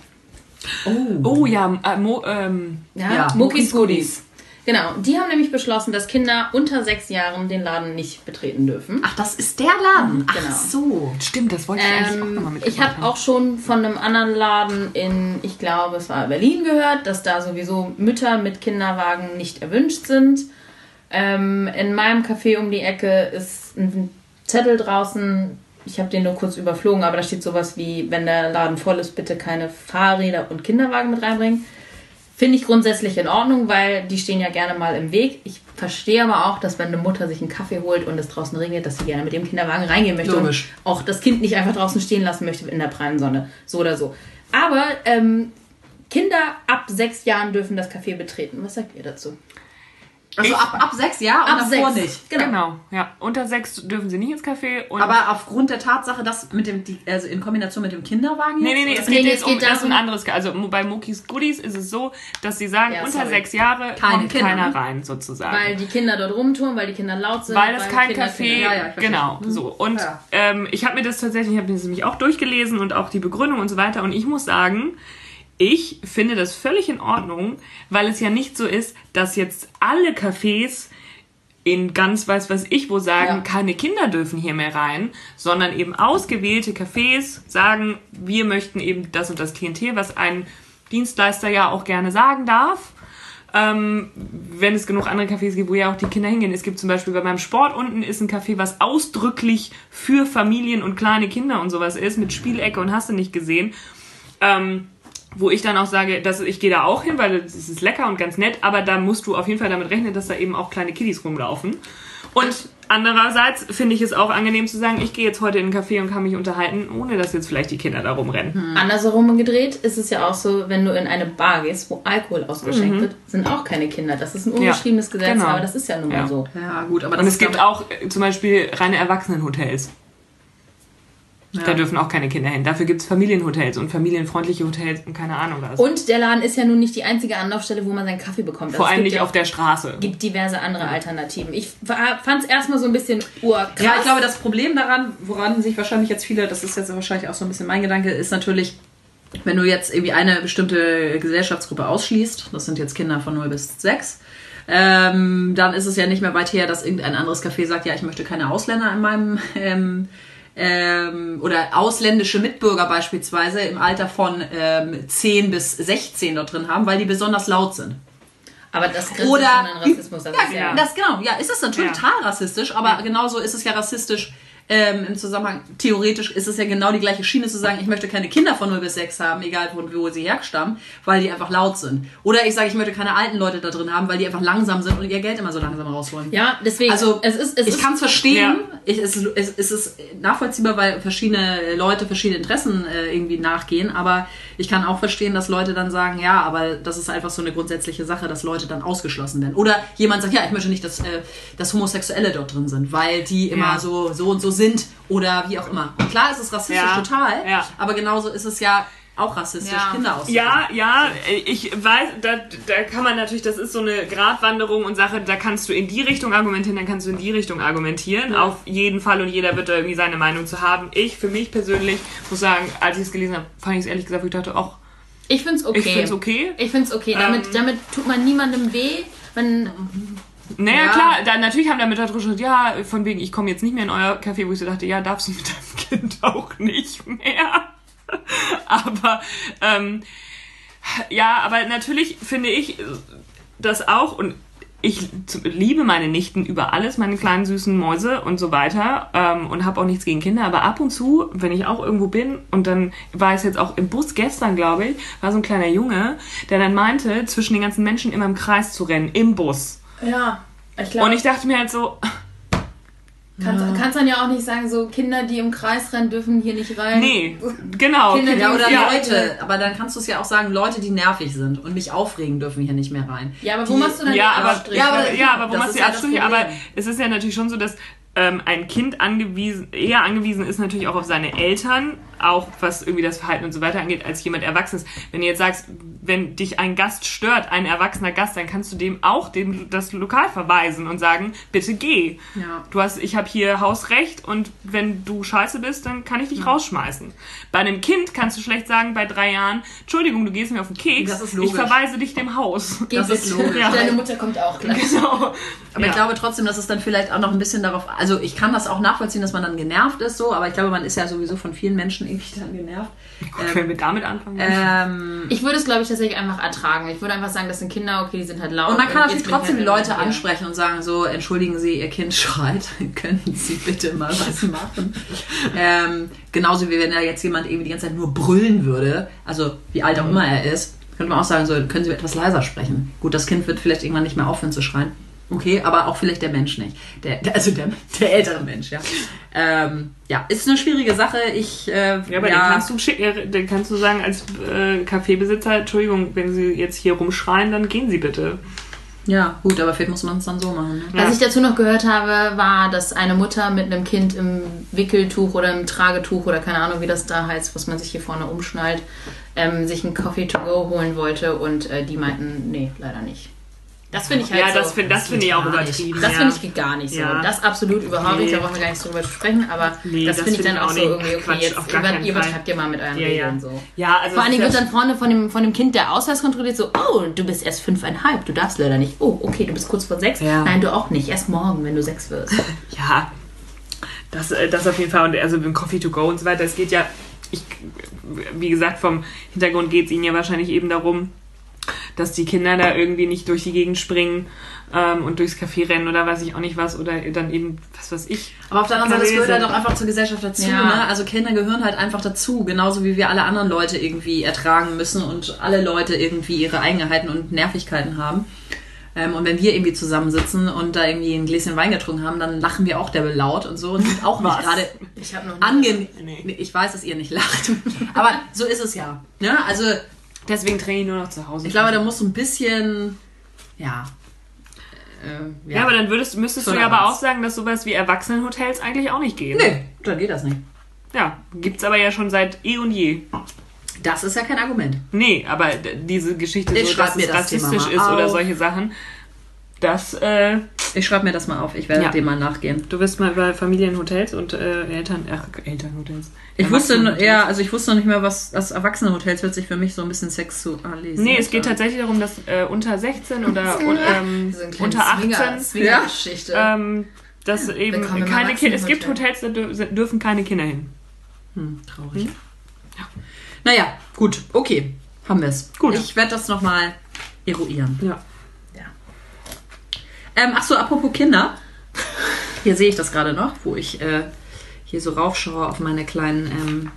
Oh ja, äh, Mo, ähm, Ja, Ja, Muckis Goodies. Genau, die haben nämlich beschlossen, dass Kinder unter sechs Jahren den Laden nicht betreten dürfen. Ach, das ist der Laden. Ach Genau. so. stimmt, das wollte ich eigentlich auch nochmal Ähm, mit ich habe auch schon von einem anderen Laden in, ich glaube, es war Berlin gehört, dass da sowieso Mütter mit Kinderwagen nicht erwünscht sind. Ähm, in meinem Café um die Ecke ist ein Zettel draußen. Ich habe den nur kurz überflogen, aber da steht sowas wie, wenn der Laden voll ist, bitte keine Fahrräder und Kinderwagen mit reinbringen. Finde ich grundsätzlich in Ordnung, weil die stehen ja gerne mal im Weg. Ich verstehe aber auch, dass wenn eine Mutter sich einen Kaffee holt und es draußen regnet, dass sie gerne mit dem Kinderwagen reingehen möchte Logisch. und auch das Kind nicht einfach draußen stehen lassen möchte in der prallen Sonne. So oder so. Aber ähm, Kinder ab sechs Jahren dürfen das Café betreten. Was sagt ihr dazu? Also Ich- ab, ab sechs, ja, und Ab davor sechs. nicht. Genau. Genau, ja. Unter sechs dürfen sie nicht ins Café. Und Aber aufgrund der Tatsache, dass mit dem, die, also in Kombination mit dem Kinderwagen Nee, jetzt, nee, nee, oder? es Nee, geht nee, jetzt geht um das ist ein anderes. Also bei Mokis Goodies ist es so, dass sie sagen, Ja, unter sorry. sechs Jahre Keine kommt Kinder, keiner ne? rein, sozusagen. Weil die Kinder dort rumtouren, weil die Kinder laut sind. Weil das kein Kinder Café, Kinder- Ja, ja, genau, so. Und Ja. ähm, ich habe mir das tatsächlich, ich habe mir das nämlich auch durchgelesen und auch die Begründung und so weiter. Und ich muss sagen, ich finde das völlig in Ordnung, weil es ja nicht so ist, dass jetzt alle Cafés in ganz weiß was ich wo sagen, Ja. keine Kinder dürfen hier mehr rein, sondern eben ausgewählte Cafés sagen, wir möchten eben das und das Klientel, was ein Dienstleister ja auch gerne sagen darf. Ähm, wenn es genug andere Cafés gibt, wo ja auch die Kinder hingehen. Es gibt zum Beispiel bei meinem Sport unten ist ein Café, was ausdrücklich für Familien und kleine Kinder und sowas ist, mit Spielecke und hast du nicht gesehen. Ähm, wo ich dann auch sage, dass ich gehe da auch hin, weil es ist lecker und ganz nett, aber da musst du auf jeden Fall damit rechnen, dass da eben auch kleine Kiddies rumlaufen. Und andererseits finde ich es auch angenehm zu sagen, ich gehe jetzt heute in einen Café und kann mich unterhalten, ohne dass jetzt vielleicht die Kinder da rumrennen. Andersherum gedreht ist es ja auch so, wenn du in eine Bar gehst, wo Alkohol ausgeschenkt wird, sind auch keine Kinder. Das ist ein ungeschriebenes Gesetz, genau. aber das ist ja nun mal Ja. so. Ja, gut, aber das Und es gibt auch äh, zum Beispiel reine Erwachsenenhotels. Da dürfen auch keine Kinder hin. Dafür gibt es Familienhotels und familienfreundliche Hotels und keine Ahnung was. Und der Laden ist ja nun nicht die einzige Anlaufstelle, wo man seinen Kaffee bekommt. Vor Also es allem gibt nicht ja auf der Straße. gibt diverse andere Alternativen. Ich fand es erstmal so ein bisschen urkrass. Ja, ich glaube, das Problem daran, woran sich wahrscheinlich jetzt viele, das ist jetzt wahrscheinlich auch so ein bisschen mein Gedanke, ist natürlich, wenn du jetzt irgendwie eine bestimmte Gesellschaftsgruppe ausschließt, das sind jetzt Kinder von 0 bis 6, ähm, dann ist es ja nicht mehr weit her, dass irgendein anderes Café sagt, ja, ich möchte keine Ausländer in meinem ähm, ähm, oder ausländische Mitbürger beispielsweise im Alter von ähm, 10 bis 16 dort drin haben, weil die besonders laut sind. aber das grenzt Oder schon an Rassismus. Das ja, ist ja, das genau. Ja, ist es natürlich Ja. total rassistisch, aber genauso ist es ja rassistisch ähm, im Zusammenhang. Theoretisch ist es ja genau die gleiche Schiene zu sagen, ich möchte keine Kinder von 0 bis 6 haben, egal von wo sie herstammen, weil die einfach laut sind. Oder ich sage, ich möchte keine alten Leute da drin haben, weil die einfach langsam sind und ihr Geld immer so langsam rausholen. ja, deswegen. Also es ist, es ich kann es verstehen. Ja. Ich, es, ist- es, es ist nachvollziehbar, weil verschiedene Leute verschiedene Interessen äh, irgendwie nachgehen. Aber ich kann auch verstehen, dass Leute dann sagen, ja, aber das ist einfach so eine grundsätzliche Sache, dass Leute dann ausgeschlossen werden. Oder jemand sagt, ja, ich möchte nicht, dass, äh, dass Homosexuelle dort drin sind, weil die immer Ja. so so und so sind oder wie auch immer. Und klar ist es rassistisch Ja. total, Ja. aber genauso ist es ja auch rassistisch, Ja. Kinder auszusuchen. Ja, ja, ich weiß, da, da kann man natürlich, das ist so eine Gratwanderung und Sache, da kannst du in die Richtung argumentieren, dann kannst du in die Richtung argumentieren. Auf jeden Fall und jeder wird da irgendwie seine Meinung zu haben. Ich, für mich persönlich, muss sagen, als ich es gelesen habe, fand ich es ehrlich gesagt, ich dachte, ach, ich finde es okay. ich finde es okay. Ich finde es okay. Damit, Ähm. damit tut man niemandem weh. Wenn, Naja, Ja. klar, da, natürlich haben da drüber gesagt, ja, von wegen, ich komme jetzt nicht mehr in euer Café, wo ich so dachte, ja, darfst du mit deinem Kind auch nicht mehr. aber, ähm, ja, aber natürlich finde ich das auch und ich liebe meine Nichten über alles, meine kleinen süßen Mäuse und so weiter ähm, und habe auch nichts gegen Kinder, aber ab und zu, wenn ich auch irgendwo bin und dann war es jetzt auch im Bus gestern, glaube ich, war so ein kleiner Junge, der dann meinte, zwischen den ganzen Menschen immer im Kreis zu rennen, im Bus. Ja, ich glaube, Und ich dachte mir halt so, kannst, kannst dann ja auch nicht sagen, so Kinder, die im Kreis rennen, dürfen hier nicht rein. nee, genau. Kinder, Ja, oder Ja. Leute, aber dann kannst du es ja auch sagen, Leute, die nervig sind und mich aufregen, dürfen hier nicht mehr rein. Ja, aber wo Die- machst du dann Ja, die aber, Abstriche? ja, aber, ja, aber wo Das machst du die ja das Abstriche? Aber Problem. es ist ja natürlich schon so, dass ähm, ein Kind angewiesen, eher angewiesen ist natürlich auch auf seine Eltern, auch was irgendwie das Verhalten und so weiter angeht, als jemand Erwachsenes. Wenn du jetzt sagst, wenn dich ein Gast stört, ein erwachsener Gast, dann kannst du dem auch dem, das Lokal verweisen und sagen, bitte geh. Ja. Du hast, ich habe hier Hausrecht und wenn du scheiße bist, dann kann ich dich rausschmeißen. Bei einem Kind kannst du schlecht sagen, bei drei Jahren, Entschuldigung, du gehst mir auf den Keks, Das ist ich verweise dich dem Haus. Geh das ist logisch. Deine Mutter kommt auch gleich. Genau. Aber Ja. ich glaube trotzdem, dass es dann vielleicht auch noch ein bisschen darauf, also ich kann das auch nachvollziehen, dass man dann genervt ist so, aber ich glaube, man ist ja sowieso von vielen Menschen irgendwie dann genervt. Wenn wir damit anfangen. Ähm, Ich würde es, glaube ich, tatsächlich einfach ertragen. Ich würde einfach sagen, das sind Kinder, okay, die sind halt laut. und man kann natürlich trotzdem die Leute ansprechen und sagen so, entschuldigen Sie, Ihr Kind schreit, können Sie bitte mal was machen? ähm, genauso wie wenn da jetzt jemand irgendwie die ganze Zeit nur brüllen würde, also wie alt auch immer er ist, Könnte man auch sagen, so, können Sie etwas leiser sprechen. Gut, das Kind wird vielleicht irgendwann nicht mehr aufhören zu schreien. Okay, aber auch vielleicht der Mensch nicht. Der, also der, der ältere Mensch, ja. Ähm, ja, ist eine schwierige Sache. Ich, äh, Ja, aber den kannst du schicken, den kannst du sagen als äh, Kaffeebesitzer, Entschuldigung, wenn Sie jetzt hier rumschreien, dann gehen Sie bitte. Ja, gut, aber vielleicht muss man es dann so machen. Ne? Ja. Was ich dazu noch gehört habe, war, dass eine Mutter mit einem Kind im Wickeltuch oder im Tragetuch oder keine Ahnung, wie das da heißt, was man sich hier vorne umschnallt, ähm, sich einen Coffee to go holen wollte und äh, die meinten, nee, leider nicht. Das finde ich halt Ja, so. das finde das find ich auch übertrieben. Das ja. finde ich gar nicht so. Ja. Das absolut überhaupt nicht, da Nee. brauchen wir gar nicht drüber zu sprechen, aber Nee, das, das finde ich find dann ich auch auch so nicht. irgendwie, okay, Quatsch, jetzt auf gar über, übertreibt ihr mal mit euren Ja, Regeln ja. so. Ja, also Vor allen Dingen das- wird dann vorne von dem, von dem Kind der Ausweis kontrolliert, so, oh, du bist erst fünfeinhalb, du darfst leider nicht. Oh, okay, du bist kurz vor sechs. Ja. Nein, du auch nicht, erst morgen, wenn du sechs wirst. Ja, das, äh, das auf jeden Fall. Und also mit dem Coffee to go und so weiter, es geht ja, ich, wie gesagt, vom Hintergrund geht es ihnen ja wahrscheinlich eben darum, dass die Kinder da irgendwie nicht durch die Gegend springen ähm, und durchs Café rennen oder weiß ich auch nicht was oder dann eben, was weiß ich. Aber auf der anderen Seite, es Lesen. gehört halt auch einfach zur Gesellschaft dazu. Ja. Ne? Also Kinder gehören halt einfach dazu, genauso wie wir alle anderen Leute irgendwie ertragen müssen und alle Leute irgendwie ihre Eigenheiten und Nervigkeiten haben. Ähm, und wenn wir irgendwie zusammensitzen und da irgendwie ein Gläschen Wein getrunken haben, dann lachen wir auch derbe laut und so und sind auch nicht Was? gerade Ich habe noch nie. angenehm. Nee. Ich weiß, dass ihr nicht lacht. Aber so ist es ja. Ne? Also Deswegen trinke ich nur noch zu Hause. ich glaube, da muss so ein bisschen, ja. Äh, ja, aber dann würdest, müsstest du ja aber auch sagen, dass sowas wie Erwachsenenhotels eigentlich auch nicht gehen. Nee, dann geht das nicht. Ja, gibt's aber ja schon seit eh und je. Das ist ja kein Argument. Nee, aber diese Geschichte, Ich so, dass es das rassistisch ist oder solche Sachen, das, äh, Ich schreibe mir das mal auf. Ich werde Ja. dem mal nachgehen. du wirst mal über Familienhotels und äh, Eltern, ach, Elternhotels. Ich wusste, ja, also ich wusste noch nicht mehr, was das Erwachsenenhotels hört sich für mich so ein bisschen sexualisiert. Nee, es geht tatsächlich darum, dass äh, unter 16 oder und, ähm, So unter 18 Swinger- Swinger-Geschichte. ähm, dass eben keine Kinder, es gibt. Hotels, da dür dürfen keine Kinder hin. Hm, traurig. Naja, gut, okay. Haben wir es. Gut. Ich werde das nochmal eruieren. Ja. Ähm, ach so, apropos Kinder. Hier sehe ich das gerade noch, wo ich äh, hier so raufschaue auf meine kleinen ähm,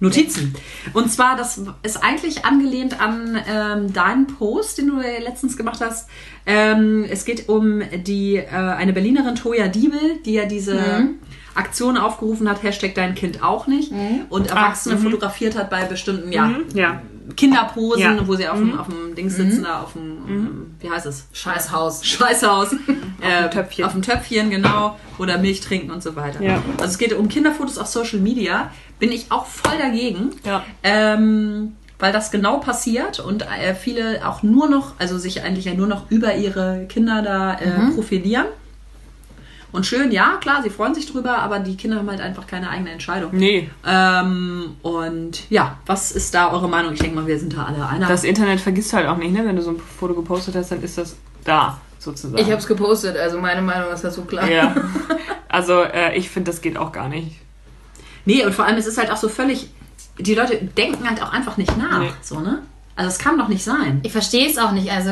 Notizen. Und zwar, das ist eigentlich angelehnt an ähm, deinen Post, den du letztens gemacht hast. Ähm, es geht um die äh, eine Berlinerin Toja Diebel, die ja diese Aktion aufgerufen hat, Hashtag dein Kind auch nicht. Und Erwachsene Ah, mhm. fotografiert hat bei bestimmten, ja, Mhm, ja. Kinderposen, Ja. Mhm. wo sie auf, dem, auf dem Dings sitzen, da auf dem, ähm, wie heißt es? Scheißhaus. Schweißhaus. Äh, Töpfchen. Auf dem Töpfchen, genau. Oder Milch trinken und so weiter. Ja. Also es geht um Kinderfotos auf Social Media. Bin ich auch voll dagegen. Ja. Ähm, weil das genau passiert und äh, viele auch nur noch, also sich eigentlich ja nur noch über ihre Kinder da äh, Mhm. profilieren. Und schön, ja, klar, sie freuen sich drüber, aber die Kinder haben halt einfach keine eigene Entscheidung. Nee, Ähm, und ja, was ist da eure Meinung? Ich denke mal, wir sind da alle einer. das Internet vergisst halt auch nicht, ne? Wenn du so ein Foto gepostet hast, dann ist das da, sozusagen. Ich habe es gepostet, also meine Meinung ist dazu klar. Ja. Also, äh, ich finde, das geht auch gar nicht. Nee, und vor allem, es ist halt auch so völlig. Die Leute denken halt auch einfach nicht nach. Nee. So, ne? Also, es kann doch nicht sein. Ich verstehe es auch nicht. Also,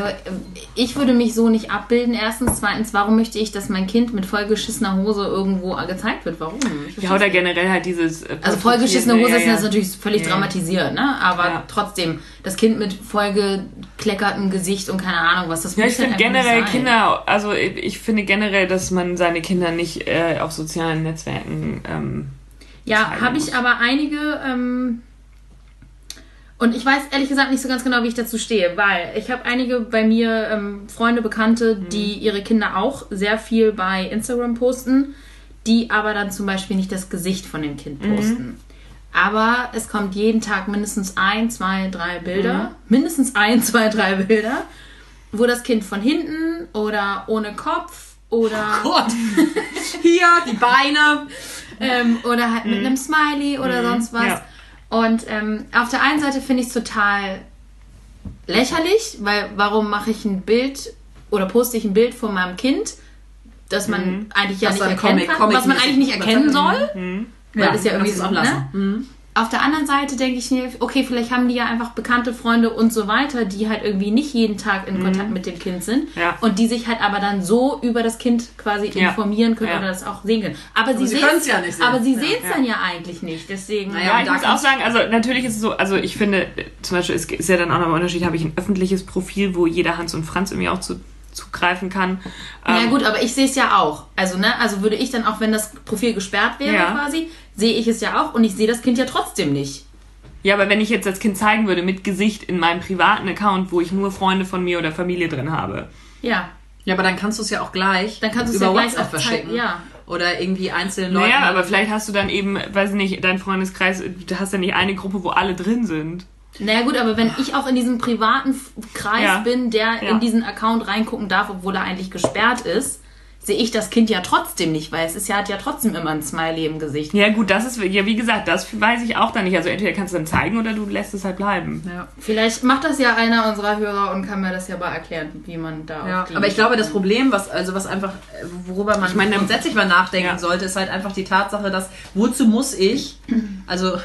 ich würde mich so nicht abbilden. Erstens. Zweitens, warum möchte ich, dass mein Kind mit vollgeschissener Hose irgendwo gezeigt wird? Warum? Ich Ja, oder generell halt dieses. äh, Also vollgeschissene Hose ja, ist ja. jetzt natürlich völlig Ja. dramatisiert, ne? Aber Ja. trotzdem, das Kind mit vollgekleckertem Gesicht und keine Ahnung was, das Ja, ich halt finde nicht generell sein. Kinder, also ich ich finde generell, dass man seine Kinder nicht äh, auf sozialen Netzwerken. Ähm, Ja, habe ich aber einige. Ähm, und ich weiß ehrlich gesagt nicht so ganz genau, wie ich dazu stehe, weil ich habe einige bei mir ähm, Freunde, Bekannte, Mhm. die ihre Kinder auch sehr viel bei Instagram posten, die aber dann zum Beispiel nicht das Gesicht von dem Kind Mhm. posten. Aber es kommt jeden Tag mindestens ein, zwei, drei Bilder, Mhm. mindestens ein, zwei, drei Bilder, wo das Kind von hinten oder ohne Kopf oder Gott! Hier, die Beine. ähm, oder halt mit einem Smiley oder sonst was. Mhm. ja. Und ähm, auf der einen Seite finde ich es total lächerlich, weil warum mache ich ein Bild oder poste ich ein Bild von meinem Kind, das man Mhm. eigentlich ja Was nicht erkennen Comic- kann, Comic- was man eigentlich nicht erkennen soll, Mhm. weil das ja irgendwie so, ne? Mhm. Auf der anderen Seite denke ich mir, okay, vielleicht haben die ja einfach bekannte Freunde und so weiter, die halt irgendwie nicht jeden Tag in Kontakt mit dem Kind sind Mhm. Ja. und die sich halt aber dann so über das Kind quasi Ja. informieren können Ja. oder das auch sehen können. Aber sie, sie sehen's- können's ja nicht sehen. Aber sie sehen es dann ja eigentlich nicht. Deswegen. Naja, ich muss auch sagen, also natürlich ist es so, also ich finde, äh, zum Beispiel ist, ist ja dann auch noch ein Unterschied, habe ich ein öffentliches Profil, wo jeder Hans und Franz irgendwie auch zu, zugreifen kann. Ja Ähm, gut, aber ich sehe es ja auch. Also, ne, also würde ich dann auch, wenn das Profil gesperrt wäre Ja. quasi, sehe ich es ja auch und ich sehe das Kind ja trotzdem nicht. Ja, aber wenn ich jetzt das Kind zeigen würde mit Gesicht in meinem privaten Account, wo ich nur Freunde von mir oder Familie drin habe. Ja. Ja, aber dann kannst du es ja auch gleich Dann kannst du es über ja gleich WhatsApp verschicken. ja. Oder irgendwie einzelnen Leuten. Naja, aber vielleicht hast du dann eben, weiß nicht, dein Freundeskreis, du hast ja nicht eine Gruppe, wo alle drin sind. Naja gut, aber wenn ich auch in diesem privaten Kreis Ja. bin, der Ja. in diesen Account reingucken darf, obwohl er eigentlich gesperrt ist, sehe ich das Kind ja trotzdem nicht, weil es ist ja, hat ja trotzdem immer ein Smiley im Gesicht. Ja gut, das ist, ja wie gesagt, das weiß ich auch dann nicht. Also entweder kannst du dann zeigen oder du lässt es halt bleiben. ja. Vielleicht macht das ja einer unserer Hörer und kann mir das ja mal erklären, wie man da Ja, aber ich glaube, das Problem, was also was einfach, worüber man Ich meine, grundsätzlich mal nachdenken Ja. sollte, ist halt einfach die Tatsache, dass wozu muss ich, also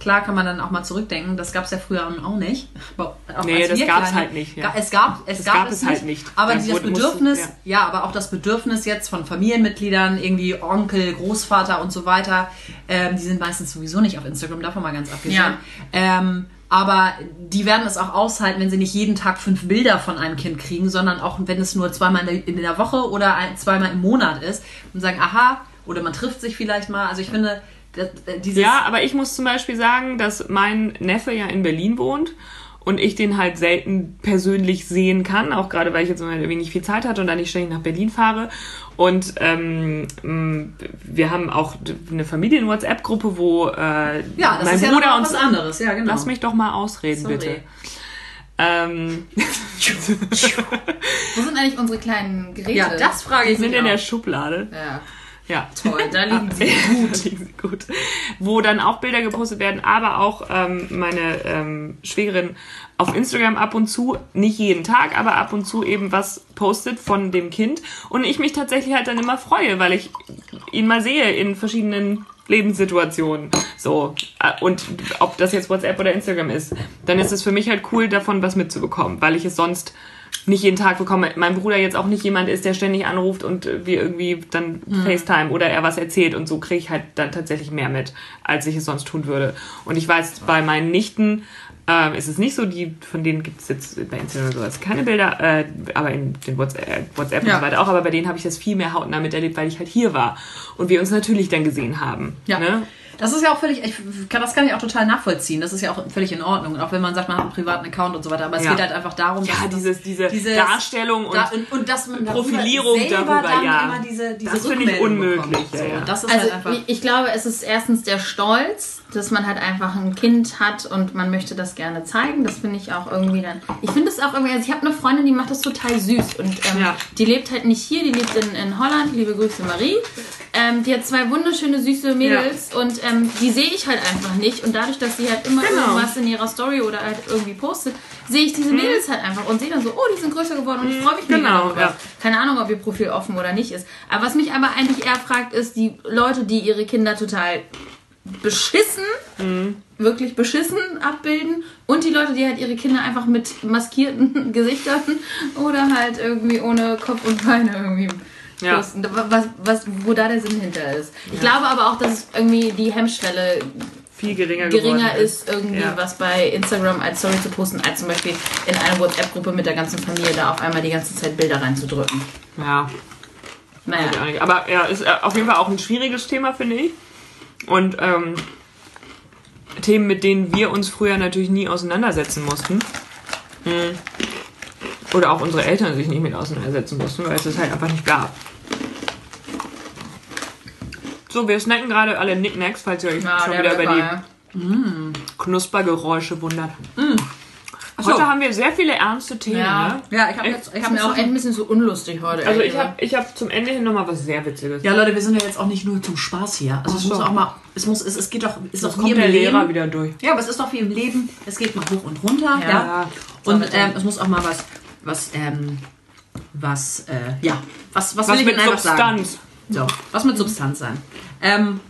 klar kann man dann auch mal zurückdenken, das gab es ja früher auch nicht. Aber auch Nee, das gab's kleine- halt nicht, ja. Es gab, es Das gab, gab es es nicht, halt nicht. Aber wurde- musste- Bedürfnis, ja. ja. aber auch das Bedürfnis jetzt von Familienmitgliedern, irgendwie Onkel, Großvater und so weiter, ähm, die sind meistens sowieso nicht auf Instagram, davon mal ganz abgesehen. Ja. Ähm, aber die werden es auch aushalten, wenn sie nicht jeden Tag fünf Bilder von einem Kind kriegen, sondern auch wenn es nur zweimal in der, Woche oder ein, zweimal im Monat ist und sagen, aha, oder man trifft sich vielleicht mal. Also ich finde, das, Ja, aber ich muss zum Beispiel sagen, dass mein Neffe ja in Berlin wohnt und ich den halt selten persönlich sehen kann, auch gerade weil ich jetzt irgendwie nicht viel Zeit hatte und dann nicht ständig nach Berlin fahre. Und ähm, wir haben auch eine Familien-WhatsApp-Gruppe, wo äh, ja, das mein ist ja Bruder noch und was anderes. Ja, genau. Lass mich doch mal ausreden, Sorry. bitte. Ähm, Wo sind eigentlich unsere kleinen Geräte? Ja, das frage die ich sind mich in der auch. Schublade. Ja, Ja. toll, da liegen sie. gut. liegen sie gut. Wo dann auch Bilder gepostet werden, aber auch ähm, meine ähm, Schwägerin auf Instagram ab und zu, nicht jeden Tag, aber ab und zu eben was postet von dem Kind. Und ich mich tatsächlich halt dann immer freue, weil ich ihn mal sehe in verschiedenen Lebenssituationen. So. Äh, Und ob das jetzt WhatsApp oder Instagram ist, dann ist es für mich halt cool, davon was mitzubekommen, weil ich es sonst nicht jeden Tag bekomme. Mein Bruder jetzt auch nicht jemand ist, der ständig anruft und wir irgendwie dann FaceTime oder er was erzählt und so kriege ich halt dann tatsächlich mehr mit, als ich es sonst tun würde. Und ich weiß, bei meinen Nichten ähm, ist es nicht so, die, von denen gibt es jetzt bei Instagram oder sowas keine Bilder, äh, aber in den WhatsApp, äh, WhatsApp und Ja. so weiter auch, aber bei denen habe ich das viel mehr hautnah miterlebt, weil ich halt hier war und wir uns natürlich dann gesehen haben. Ja. Ne? Das ist ja auch völlig, ich kann, das kann ich auch total nachvollziehen. Das ist ja auch völlig in Ordnung. Und auch wenn man sagt, man hat einen privaten Account und so weiter. Aber es Ja. geht halt einfach darum, Ja, dass dieses, diese dieses- Darstellung und, da, und, und dass man darüber Profilierung darüber, dann ja. immer diese, diese Das finde ich unmöglich, ja, So. Das ist Also halt einfach. ich, ich glaube, es ist erstens der Stolz, dass man halt einfach ein Kind hat und man möchte das gerne zeigen. Das finde ich auch irgendwie dann. Ich finde es auch irgendwie. Also ich habe eine Freundin, die macht das total süß und ähm, Ja. die lebt halt nicht hier, die lebt in, in Holland. Liebe Grüße Marie. Ähm, die hat zwei wunderschöne süße Mädels und ähm, die sehe ich halt einfach nicht. Und dadurch, dass sie halt immer Genau. irgendwas in ihrer Story oder halt irgendwie postet, sehe ich diese Mädels halt einfach und sehe dann so, oh, die sind größer geworden und ich freue mich mega Genau, darüber. ja. Keine Ahnung, ob ihr Profil offen oder nicht ist. Aber was mich aber eigentlich eher fragt, ist die Leute, die ihre Kinder total beschissen, wirklich beschissen abbilden und die Leute, die halt ihre Kinder einfach mit maskierten Gesichtern oder halt irgendwie ohne Kopf und Beine irgendwie Ja. posten. Was, was, wo da der Sinn hinter ist. Ich glaube aber auch, dass es irgendwie die Hemmschwelle viel geringer, geringer ist, irgendwie Ja. was bei Instagram als Story zu posten, als zum Beispiel in eine WhatsApp-Gruppe mit der ganzen Familie da auf einmal die ganze Zeit Bilder reinzudrücken. Ja. Naja. Aber ja, ist äh, auf jeden Fall auch ein schwieriges Thema, finde ich. Und ähm, Themen, mit denen wir uns früher natürlich nie auseinandersetzen mussten. Hm. Oder auch unsere Eltern sich nicht mit auseinandersetzen mussten, weil es es halt einfach nicht gab. So, wir snacken gerade alle Knickknacks, falls ihr euch Ja, schon der wieder über die Knuspergeräusche wundert. so. Heute haben wir sehr viele ernste Themen, Ja. ne? ja, ich habe jetzt. Ich hab mir auch ein bisschen so unlustig heute. Also ich habe ich hab zum Ende hin nochmal was sehr Witziges. ja, Leute, wir sind ja jetzt auch nicht nur zum Spaß hier. Also es Ach so. muss auch mal. Es muss, es, es geht doch. Ist Jetzt doch wie kommt im der Lehrer Leben. wieder durch. Ja, aber es ist doch wie im Leben. Es geht mal hoch und runter. Ja. Ja. So, Und ähm, es muss auch mal was, was, ähm, was, äh, ja, was, was, Was will ich mit denn einfach sagen? Substanz. So, was mit Substanz sein. Ähm,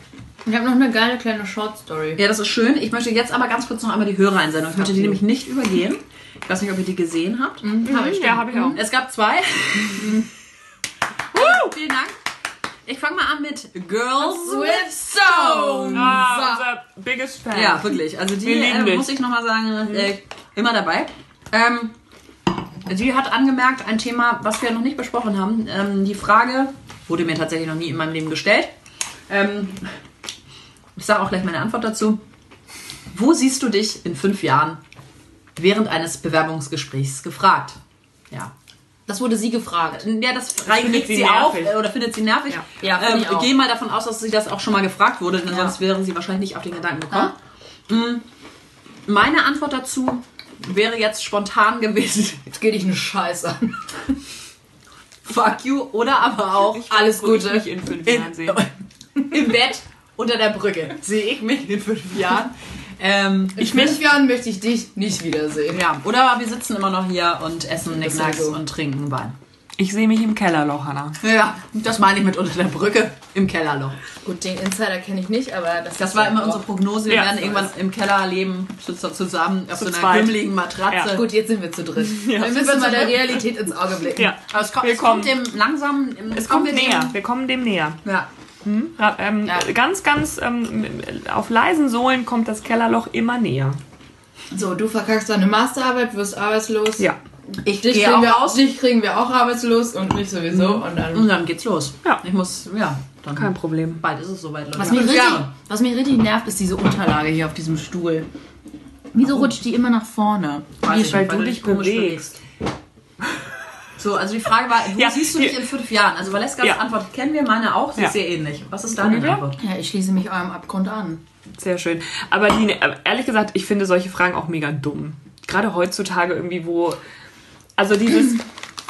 Ich habe noch eine geile kleine Short Story. Ja, das ist schön. Ich möchte jetzt aber ganz kurz noch einmal die Hörereinsendung. Ich möchte die nämlich nicht übergehen. Ich weiß nicht, ob ihr die gesehen habt. Habe ich, Ja, habe ich auch. Es gab zwei. Woo! Vielen Dank. Ich fange mal an mit Girls with Stones. Ah, unser biggest fan. Ja, wirklich. Also die Wir äh, muss ich nochmal sagen, äh, immer dabei. Ähm, sie hat angemerkt, ein Thema, was wir noch nicht besprochen haben. Ähm, die Frage wurde mir tatsächlich noch nie in meinem Leben gestellt. Ähm, ich sage auch gleich meine Antwort dazu. Wo siehst du dich in fünf Jahren während eines Bewerbungsgesprächs gefragt? Ja. Das wurde sie gefragt. Ja, das regt sie sie, auf oder findet sie nervig. Ja. Ja, ähm, ich auch. Gehe mal davon aus, dass sie das auch schon mal gefragt wurde, denn Ja. sonst wären sie wahrscheinlich nicht auf den Gedanken gekommen. Mm, Meine Antwort dazu wäre jetzt spontan gewesen: Jetzt geht dich eine Scheiße an. Fuck you oder aber auch Alles ich Gute. mich in fünf Jahren sehe. im Bett unter der Brücke. Sehe ich mich in fünf Jahren. Ähm, In fünf Jahren möchte ich dich nicht wiedersehen. ja, oder wir sitzen immer noch hier und essen so. und trinken Wein. Ich sehe mich im Kellerloch, Hannah. Ja, das meine ich mit unter der Brücke im Kellerloch. Gut, den Insider kenne ich nicht, aber das, Das ist war ja immer auch- unsere Prognose. Wir Ja, werden so irgendwann im Keller leben, sitzen zusammen auf Zu so einer zweit. Matratze. Ja. Gut, jetzt sind wir zu dritt. Ja. Wir müssen mal der Realität ins Auge blicken. Ja, Aber es kommt, Wir es kommt kommen. dem langsam. es kommt wir näher. Dem, Wir kommen dem näher. ja. Ja, ähm, Ja. Ganz, ganz ähm, auf leisen Sohlen kommt das Kellerloch immer näher. So, du verkackst deine Masterarbeit, wirst arbeitslos. Ja. Ich Dich kriegen, auch wir, raus dich kriegen wir auch arbeitslos und mich sowieso. Und dann. und dann geht's los. Ja. Ich muss, ja, dann Kein Problem. bald ist es soweit, Leute. Was mich, richtig, was mich richtig nervt, ist diese Unterlage hier auf diesem Stuhl. Wieso rutscht die immer nach vorne? Weiß ich weil nicht, du dich bewegst. So, also die Frage war, wo Ja, siehst du dich in fünf Jahren? Also Valeskas Ja. Antwort kennen wir, meine auch, sie Ja. ist sehr ähnlich. Was ist deine? Antwort? Ja, ich schließe mich eurem Abgrund an. Sehr schön. Aber die, äh, ehrlich gesagt, ich finde solche Fragen auch mega dumm. Gerade heutzutage irgendwie, wo. Also dieses.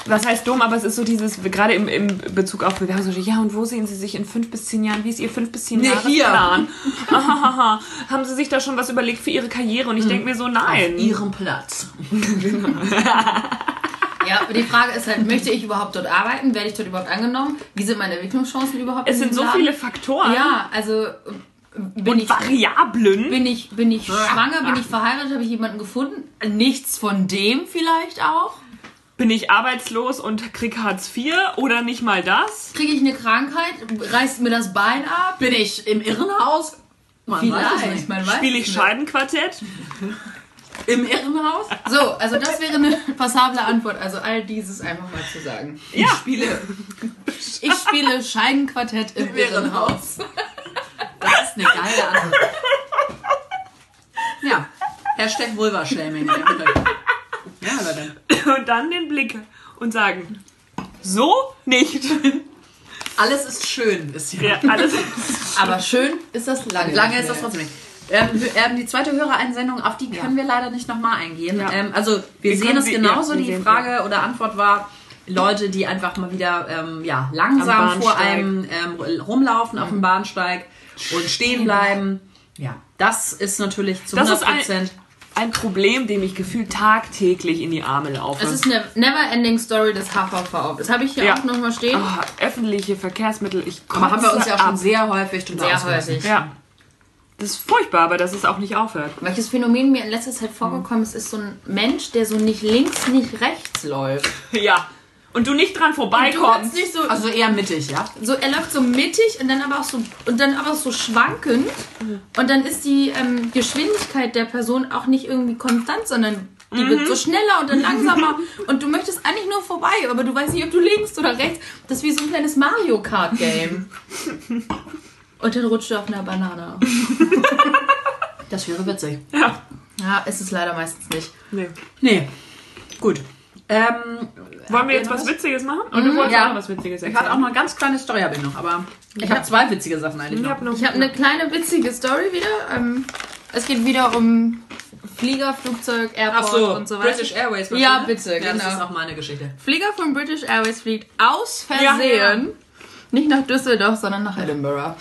Was heißt dumm, aber es ist so dieses, gerade im, im Bezug auf Bewerbungsgespräche, ja, und wo sehen Sie sich in fünf bis zehn Jahren? Wie ist Ihr fünf bis zehn Nee, Jahre hier. Plan? Haben Sie sich da schon was überlegt für Ihre Karriere? Und ich denke mir so, nein. Ihrem Platz. Ja, aber die Frage ist halt, möchte ich überhaupt dort arbeiten? Werde ich dort überhaupt angenommen? Wie sind meine Entwicklungschancen überhaupt? Es in sind so Laden? viele Faktoren Ja, also äh, bin und ich, Variablen. bin ich, bin ich schwanger, bin ich verheiratet, habe ich jemanden gefunden? Nichts von dem vielleicht auch? Bin ich arbeitslos und krieg Hartz IV oder nicht mal das? Kriege ich eine Krankheit? Reißt mir das Bein ab? Bin ich im Irrenhaus? Man weiß es Vielleicht, nicht. man weiß Spiele ich. Scheidenquartett? Im Irrenhaus? So, also das wäre eine passable Antwort. Also all dieses einfach mal zu sagen. Ich spiele Ich spiele Scheidenquartett im Irrenhaus. Das ist eine geile Antwort. Ja. Hashtag Vulva-Shaming. Ja, Leute. Und dann den Blick und sagen, so nicht. Alles ist schön, ist hier. Ja, alles. Aber schön ist das lange. Lange ist das trotzdem nicht. Ähm, ähm, die zweite Hörereinsendung, auf die können wir leider nicht nochmal eingehen. Ja. Ähm, also wir, Wir sehen es genauso. ja, die Frage oder Antwort war, Leute, die einfach mal wieder ähm, ja, langsam Am vor einem ähm, rumlaufen auf dem Bahnsteig und stehen bleiben. Ja, das ist natürlich zu Das 100 ist ein- Prozent. Ein Problem, dem ich gefühlt tagtäglich in die Arme laufe. Es ist eine Never-Ending Story des HVV. Das habe ich hier Ja. auch nochmal stehen. Ah, öffentliche Verkehrsmittel, ich Aber haben wir uns ja schon ab. sehr häufig drüber Sehr häufig. Ja. Das ist furchtbar, aber dass es auch nicht aufhört. Welches Phänomen mir in letzter Zeit vorgekommen ist, ist so ein Mensch, der so nicht links, nicht rechts läuft. Ja. Und du nicht dran vorbeikommst. nicht so, Also eher mittig, ja? so, er läuft so mittig und dann aber auch so und dann aber so schwankend und dann ist die ähm, Geschwindigkeit der Person auch nicht irgendwie konstant, sondern die wird so schneller und dann langsamer und du möchtest eigentlich nur vorbei, aber du weißt nicht, ob du links oder rechts. Das ist wie so ein kleines Mario Kart Game. Und dann rutscht du auf einer Banane. Das wäre witzig. Ja. Ja, ist es leider meistens nicht. Nee. Nee. Gut. Ähm, Wollen wir jetzt noch was Witziges machen? Und du wolltest Ja. auch noch was Witziges ich erzählen? hatte auch noch eine ganz kleine Story, habe ich noch, aber ich habe zwei witzige Sachen eigentlich Ich noch. hab noch Ich habe eine kleine witzige Story wieder. Ähm, es geht wieder um Flieger, Flugzeug, Airport Ach so, und so weiter. British Airways. Ja, ne? bitte, ja, Das genau. ist auch meine Geschichte. Flieger von British Airways fliegt aus Ja, Versehen. Nicht nach Düsseldorf, sondern nach Edinburgh.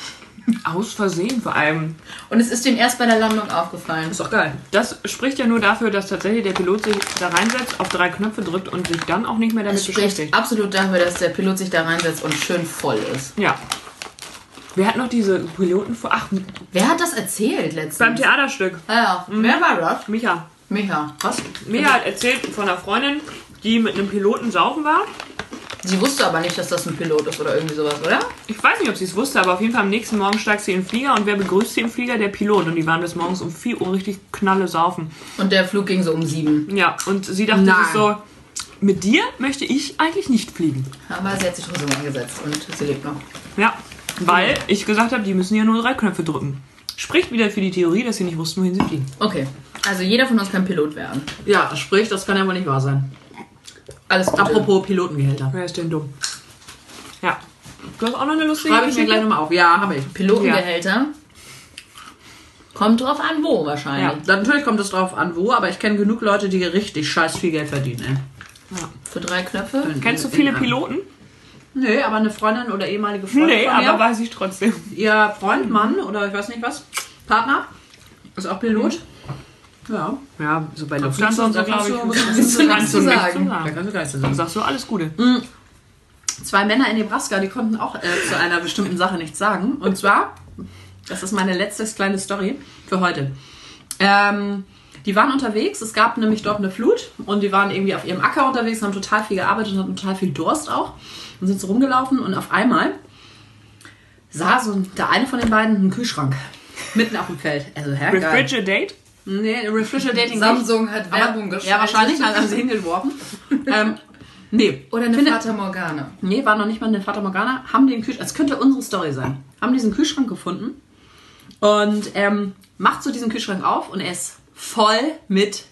Aus Versehen vor allem. Und es ist dem erst bei der Landung aufgefallen. Ist doch geil. Das spricht ja nur dafür, dass tatsächlich der Pilot sich da reinsetzt, auf drei Knöpfe drückt und sich dann auch nicht mehr damit Es spricht beschäftigt. absolut dafür, dass der Pilot sich da reinsetzt und schön voll ist. Ja. Wer hat noch diese Piloten vor? Ach, Wer hat das erzählt letztens? beim Theaterstück. Ah ja, wer war das? Micha. Micha. Was? Micha hat erzählt von einer Freundin, die mit einem Piloten saufen war. Sie wusste aber nicht, dass das ein Pilot ist oder irgendwie sowas, oder? Ich weiß nicht, ob sie es wusste, aber auf jeden Fall am nächsten Morgen steigt sie in den Flieger und wer begrüßt sie im Flieger? Der Pilot. Und die waren bis morgens um 4 Uhr richtig knalle saufen. Und der Flug ging so um sieben. Ja, und sie dachte Nein. sich so, mit dir möchte ich eigentlich nicht fliegen. Aber sie hat sich trotzdem eingesetzt und sie lebt noch. Ja, weil ich gesagt habe, die müssen ja nur drei Knöpfe drücken. Spricht wieder für die Theorie, dass sie nicht wussten, wohin sie fliegen. Okay. Also jeder von uns kann Pilot werden. Ja, sprich, das kann ja wohl nicht wahr sein. Alles Gute. Apropos Pilotengehälter. Wer ist denn dumm? Ja. Du hast auch noch eine lustige Schreibe ich mir gleich nochmal auf. Ja, habe ich. Pilotengehälter. Kommt drauf an, wo Ja. wahrscheinlich. Natürlich kommt es drauf an, wo, aber ich kenne genug Leute, die richtig scheiß viel Geld verdienen. Für drei Knöpfe. Ey. Kennst du viele In- in- Piloten? Nee, aber eine Freundin oder ehemalige Freundin Nee, von mir, aber weiß ich trotzdem. ihr Freund, Mann oder ich weiß nicht was, Partner, ist auch Pilot. Ja, Ja, so bei Lufthansa und so, glaube ich. kannst du nichts zu nichts sagen. da sagen. kannst du geistig Dann sein. sagst du alles Gute. Zwei Männer in Nebraska, die konnten auch äh, zu einer bestimmten Sache nichts sagen. Und zwar, das ist meine letzte kleine Story für heute. Ähm, die waren unterwegs, es gab nämlich dort eine Flut und die waren irgendwie auf ihrem Acker unterwegs, haben total viel gearbeitet und hatten total viel Durst auch und sind so rumgelaufen und auf einmal sah so der eine von den beiden einen Kühlschrank mitten auf dem Feld. Also, hä, geil. Nee, Refrigerating nicht. Samsung hat Aber, Werbung geschaltet. ja, wahrscheinlich haben sie hingeworfen. ähm, nee. Oder eine Finde- Fata Morgana. Nee, war noch nicht mal eine Fata Morgana. Haben den Kühlschrank, es könnte unsere Story sein. Haben diesen Kühlschrank gefunden und ähm, macht so diesen Kühlschrank auf und er ist voll mit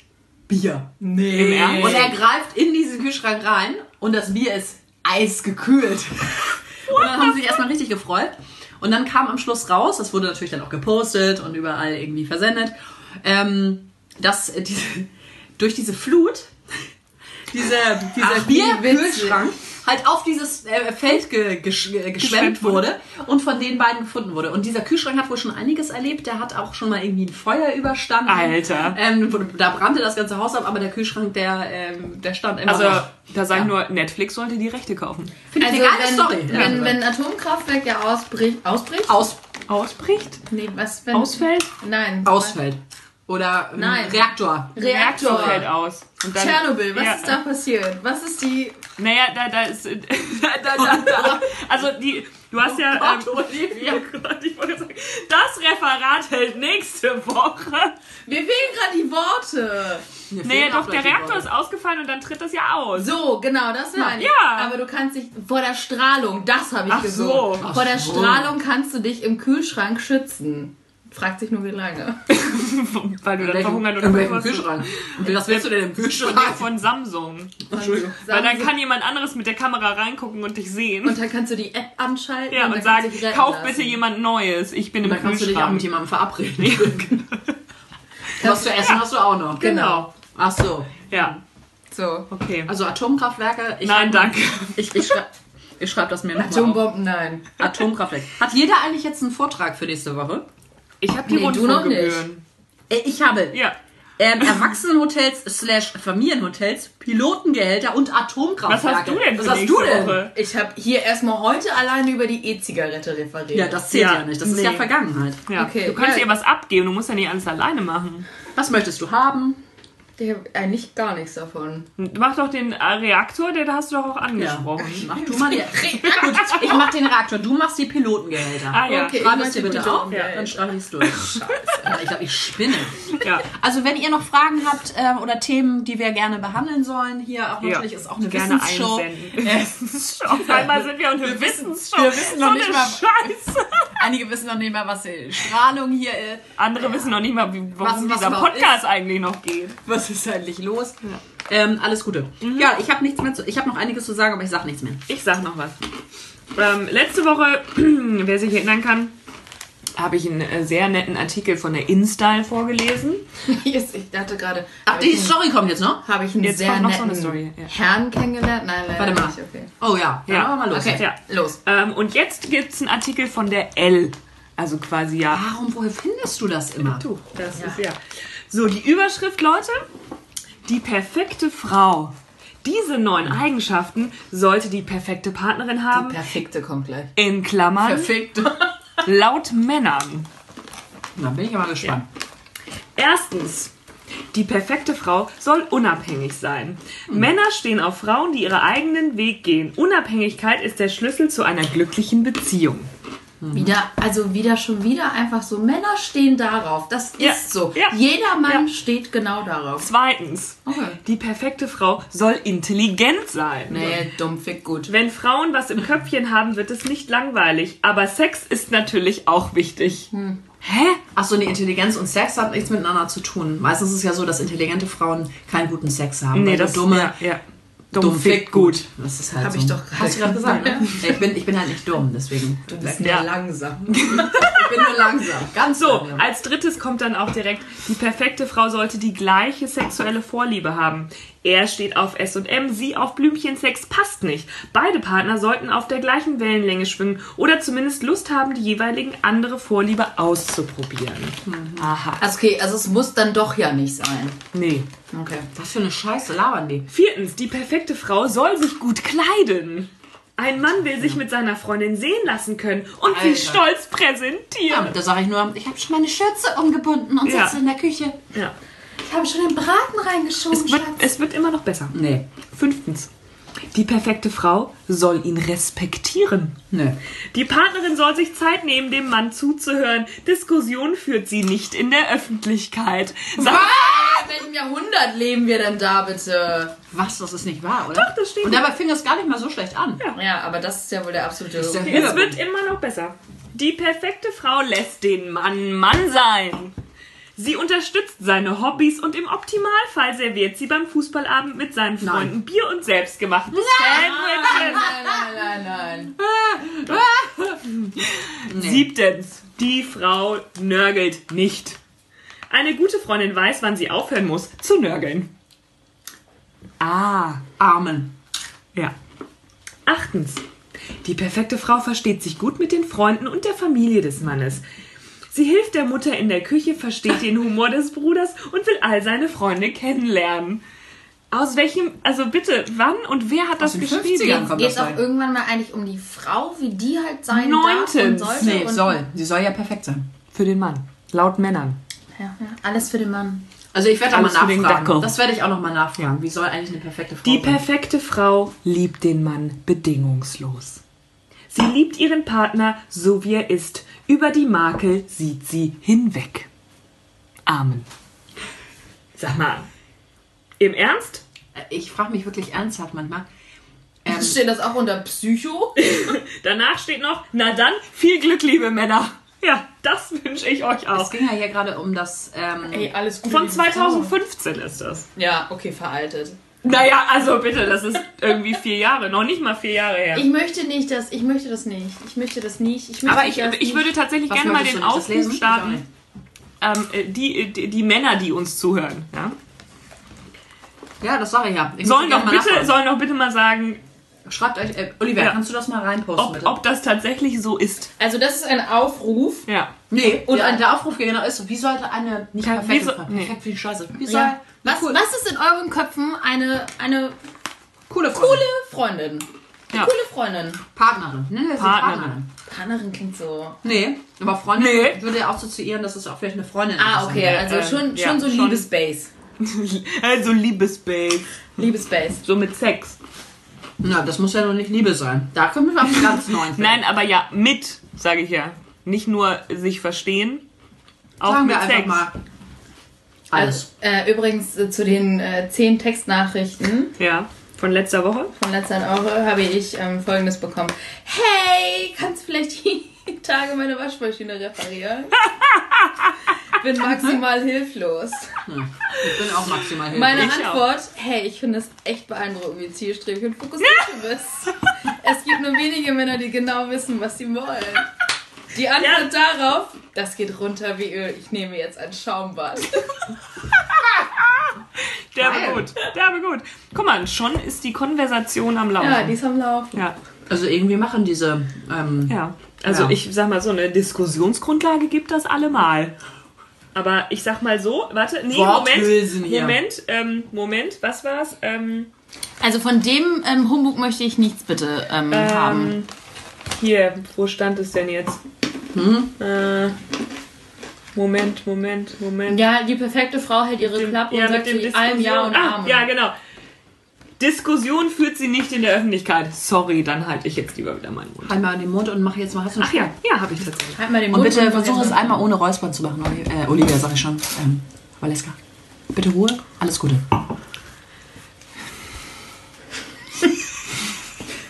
Bier. Ernst? Und er greift in diesen Kühlschrank rein und das Bier ist eisgekühlt. und dann haben sie sich erstmal richtig gefreut. Und dann kam am Schluss raus, das wurde natürlich dann auch gepostet und überall irgendwie versendet, ähm, dass diese, durch diese Flut diese, dieser Ach, Bierkühlschrank halt auf dieses äh, Feld ge, gesch, äh, geschwemmt wurde und von den beiden gefunden wurde. Und dieser Kühlschrank hat wohl schon einiges erlebt. Der hat auch schon mal irgendwie ein Feuer überstanden. Alter. Ähm, da brannte das ganze Haus ab, aber der Kühlschrank, der, ähm, der stand immer Also, noch. da sage ich nur, Netflix sollte die Rechte kaufen. Finde ich Also eine geile wenn, Story. wenn, Ja. wenn ein Atomkraftwerk ja ausbricht, ausbricht? Aus, Ausbricht? Nee, was wenn... Ausfällt? Nein. ausfällt. Oder ein Nein. Reaktor. Reaktor. fällt aus. Und dann- Tschernobyl, was Ja. ist da passiert? Was ist die... Naja, da, da ist. Da, da, da, da. Also, die. Du hast ja. Gott, ähm, Olivia. oh Gott, ich wollte sagen, das Referat hält nächste Woche. Mir fehlen gerade die Worte. Auch doch, der Reaktor Worte. ist ausgefallen und dann tritt das ja aus. So, genau, das meine ich. Ja. Aber du kannst dich vor der Strahlung, das habe ich Ach gesungen. so. Vor der. Strahlung kannst du dich im Kühlschrank schützen. Fragt sich nur, wie lange. Weil du dann verhungert welchem was- Kühlschrank? Und was willst du denn im Kühlschrank? von Samsung. Entschuldigung. Weil dann kann jemand anderes mit der Kamera reingucken und dich sehen. Und dann kannst du die App anschalten ja, und, und sagen, kauf lassen. bitte jemand Neues. Ich bin im Dann kannst du dich auch mit Kühlschrank. jemandem verabreden. Was zu essen hast du auch noch. Genau. Ach so. Ja, So. okay. Also Atomkraftwerke. Ich Nein, hab- danke. Ich, ich schreibe ich schreib das mir nochmal auf. Atombomben, nein. Atomkraftwerk. Hat jeder eigentlich jetzt einen Vortrag für nächste Woche? Ich habe die Nee, du noch Rundfunkgebühren. Äh, Ich habe Ja. ähm, Erwachsenenhotels slash Familienhotels, Pilotengehälter und Was Atomkraftwerke. hast du denn Was hast du denn? Woche? Ich habe hier erstmal heute alleine über die E-Zigarette referiert. Ja, das zählt ja, Ja, nicht. Das ist nee. ja Vergangenheit. Ja. Okay, du kannst ja. dir was abgeben, du musst ja nicht alles alleine machen. Was möchtest du haben? Ich habe eigentlich gar nichts davon. Mach doch den äh, Reaktor, den hast du doch auch angesprochen. Mach du mal die. Gut, ich mach den Reaktor, du machst die Pilotengehälter. Ah ja. Okay. Schreib es dir bitte auf, Pilotengehälter. dann streiche ich es durch. Scheiße. Ich glaube, ich spinne. ja. Also wenn ihr noch Fragen habt ähm, oder Themen, die wir gerne behandeln sollen, hier auch natürlich ist auch eine Gerne Wissensshow. Auf einmal sind wir eine Wissensshow. wir wissen noch so nicht eine mal- Scheiße. Einige wissen noch nicht mal, was die Strahlung hier ist. Andere wissen noch nicht mal, wie, warum Was- was dieser Podcast eigentlich noch geht. Was ist eigentlich los? Ähm, alles Gute. Ja, ich habe nichts mehr zu, ich habe noch einiges zu sagen, aber ich sag nichts mehr. Ich sag noch was. Ähm, letzte Woche, wer sich erinnern kann, habe ich einen äh, sehr netten Artikel von der InStyle vorgelesen. Yes, ich dachte gerade. Ach, die Story kommt jetzt noch? Habe ich einen Jetzt sehr noch so netten eine Story, ja. Herrn kennengelernt? Nein, leider Warte mal. nicht. Okay. Oh ja, dann Ja. machen wir mal los. Okay, Ja. los. Ähm, und jetzt gibt es einen Artikel von der L. Also quasi ja. Warum, woher findest du das immer? Du, das ist ja. So, die Überschrift, Leute. Die perfekte Frau. Diese neun Eigenschaften sollte die perfekte Partnerin haben. Perfekte kommt gleich. In Klammern. Perfekt. Laut Männern. Da bin ich aber gespannt. Erstens. Die perfekte Frau soll unabhängig sein. Männer stehen auf Frauen, die ihren eigenen Weg gehen. Unabhängigkeit ist der Schlüssel zu einer glücklichen Beziehung. Wieder, also wieder schon wieder einfach so, Männer stehen darauf. Das ist Ja, so. ja, Jeder Mann ja. steht genau darauf. Zweitens. Okay. Die perfekte Frau soll intelligent sein. Nee, dumm, fick gut. Wenn Frauen was im Köpfchen haben, wird es nicht langweilig. Aber Sex ist natürlich auch wichtig. Hä? Achso, nee, Intelligenz und Sex hat nichts miteinander zu tun. Meistens ist es ja so, dass intelligente Frauen keinen guten Sex haben. Nee, das dumme, Ja, ja. Dumm, fickt gut. Das ist halt Hab so. ich doch gerade Hast du gerade gesagt, ne? Ja, ich, bin, ich bin halt nicht dumm, deswegen. Du bist Ja. nur langsam. Ich bin nur langsam. Ganz So, langsam. als drittes kommt dann auch direkt, die perfekte Frau sollte die gleiche sexuelle Vorliebe haben. Er steht auf S&M, sie auf Blümchensex passt nicht. Beide Partner sollten auf der gleichen Wellenlänge schwingen oder zumindest Lust haben, die jeweiligen andere Vorliebe auszuprobieren. Aha. Also okay, also es muss dann doch ja nicht sein. Nee. Okay. Was für eine Scheiße labern die. Viertens, die perfekte Frau soll sich gut kleiden. Ein Mann will sich mit seiner Freundin sehen lassen können und sie Alter. stolz Ja, präsentieren. da sage ich nur, ich habe schon meine Schürze umgebunden und Ja. sitze in der Küche. Ja. Ich habe schon den Braten reingeschoben, Es, wird, es wird immer noch besser. Nee. Fünftens, die perfekte Frau soll ihn respektieren. Nee. Die Partnerin soll sich Zeit nehmen, dem Mann zuzuhören. Diskussion führt sie nicht in der Öffentlichkeit. Sag, In welchem Jahrhundert leben wir denn da bitte? Was? Das ist nicht wahr, oder? Doch, das steht Und dabei fing das gar nicht mal so schlecht an. Ja, aber das ist ja wohl der absolute... ja- es wird immer noch besser. Die perfekte Frau lässt den Mann Mann sein. Sie unterstützt seine Hobbys und im Optimalfall serviert sie beim Fußballabend mit seinen Freunden Bier und selbstgemachtes Sandwiches. Nein, nein, nein. Siebtens, die Frau nörgelt nicht. Eine gute Freundin weiß, wann sie aufhören muss zu nörgeln. Ah, Amen. ja. Achtens, die perfekte Frau versteht sich gut mit den Freunden und der Familie des Mannes. Sie hilft der Mutter in der Küche, versteht den Humor des Bruders und will all seine Freunde kennenlernen. Aus welchem, also bitte, wann und wer hat das geschrieben? 50ern kommt Geht das es auch irgendwann mal eigentlich um die Frau, wie die halt sein darf und Neuntens. sollte? Nee, und soll. Sie soll ja perfekt sein. Für den Mann. Laut Männern. Ja, ja, alles für den Mann. Also ich werde da mal nachfragen. Das werde ich auch noch mal nachfragen. Wie soll eigentlich eine perfekte Frau Die sein? perfekte Frau liebt den Mann bedingungslos. Sie liebt ihren Partner so wie er ist. Über die Makel sieht sie hinweg. Amen. Sag mal, im Ernst? Ich frage mich wirklich ernsthaft manchmal. Ähm, Steht das auch unter Psycho? Danach steht noch, na dann, viel Glück, liebe Männer. Ja, das wünsche ich euch es auch. ging ja hier gerade um das. Ähm, Ey, alles gut. Von 2015 ist das. Ja, okay, veraltet. Naja, also bitte, das ist irgendwie vier Jahre, noch nicht mal vier Jahre her. Ich möchte nicht das, ich möchte das nicht. Ich möchte das nicht. Ich möchte Aber ich, das ich nicht. würde tatsächlich gerne mal den? Aufruf starten. Ähm, äh, die, die, die Männer, die uns zuhören, ja? ja, das sage ich ja. Ich sollen, doch bitte, sollen doch bitte mal sagen, Schreibt euch, äh, Oliver, Ja. kannst du das mal reinposten, ob, bitte? ob das tatsächlich so ist. Also das ist ein Aufruf. Ja. Nee, Und und der, Aufruf genau ist, wie sollte eine nicht Ja, perfekte wie so- nee. perfekt wie Scheiße, wie soll Ja. Was, cool, was ist in euren Köpfen eine, eine coole, coole Freundin, Freundin? Ja. Coole Freundin. Partnerin, nennen wir sie Partnerin. Partnerin. Partnerin klingt so. Nee, aber Freundin Nee. würde ja assoziieren, dass es auch vielleicht eine Freundin Ah, ist. okay, also äh, schon, ja, schon so schon. Liebesbase. Also Liebesbabe. Liebesbase. So mit Sex. Na, das muss ja noch nicht Liebe sein. Da können wir auf ganz neuen. Nein, aber ja, mit, sage ich ja. Nicht nur sich verstehen, auch sagen mit wir einfach Sex. mal alles. Also, äh, übrigens äh, zu den äh, zehn Textnachrichten Ja, von letzter Woche. von letzter Woche habe ich ähm, folgendes bekommen. Hey, kannst du vielleicht die Tage meine Waschmaschine reparieren? Bin maximal hilflos. Ich bin auch maximal hilflos. Meine Ich auch. Antwort, hey, ich finde es echt beeindruckend, wie zielstrebig und fokussiert du bist. Es gibt nur wenige Männer, die genau wissen, was sie wollen. Die Antwort darauf, das geht runter wie Öl. Ich nehme jetzt ein Schaumbad. Der war gut. Der war gut. Guck mal, schon ist die Konversation am Laufen. Ja, die ist am Laufen. ja. Also irgendwie machen diese. Ähm, Ja, also Ja. ich sag mal, so eine Diskussionsgrundlage gibt das allemal. Aber ich sag mal so, warte, nee, Worthülsen Moment, hier. Moment, ähm, Moment, was war's? Ähm, Also von dem ähm, Humbug möchte ich nichts bitte ähm, haben. ähm, hier, wo stand es denn jetzt? Äh, Moment, Moment, Moment. Ja, die perfekte Frau hält ihre Klappe und sagt zu allem Ja und ah, Amen. Ja, genau. Diskussion führt sie nicht in der Öffentlichkeit. Sorry, dann halte ich jetzt lieber wieder meinen Mund. Halt mal den Mund und mach jetzt mal. Hast du Ach ja, ja, habe ich tatsächlich. Halt mal den Und Mund bitte und versuch es einmal ohne Räuspern zu machen, äh, Olivia, sag ich schon. Ähm, Valeska. Bitte Ruhe, alles Gute.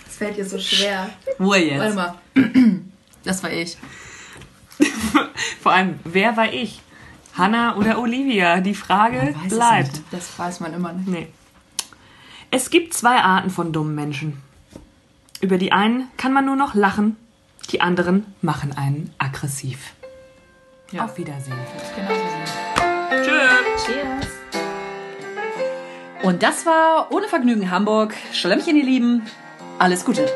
Das fällt dir so schwer. Ruhe jetzt. Warte mal. Das war ich. Vor allem, wer war ich? Hanna oder Olivia? Die Frage bleibt. nicht. Das weiß man immer nicht. Nee. Es gibt zwei Arten von dummen Menschen. Über die einen kann man nur noch lachen, die anderen machen einen aggressiv. Ja. Auf Wiedersehen. Genau Tschüss. Cheers. Und das war Ohne Vergnügen Hamburg. Schlemmchen, ihr Lieben. Alles Gute.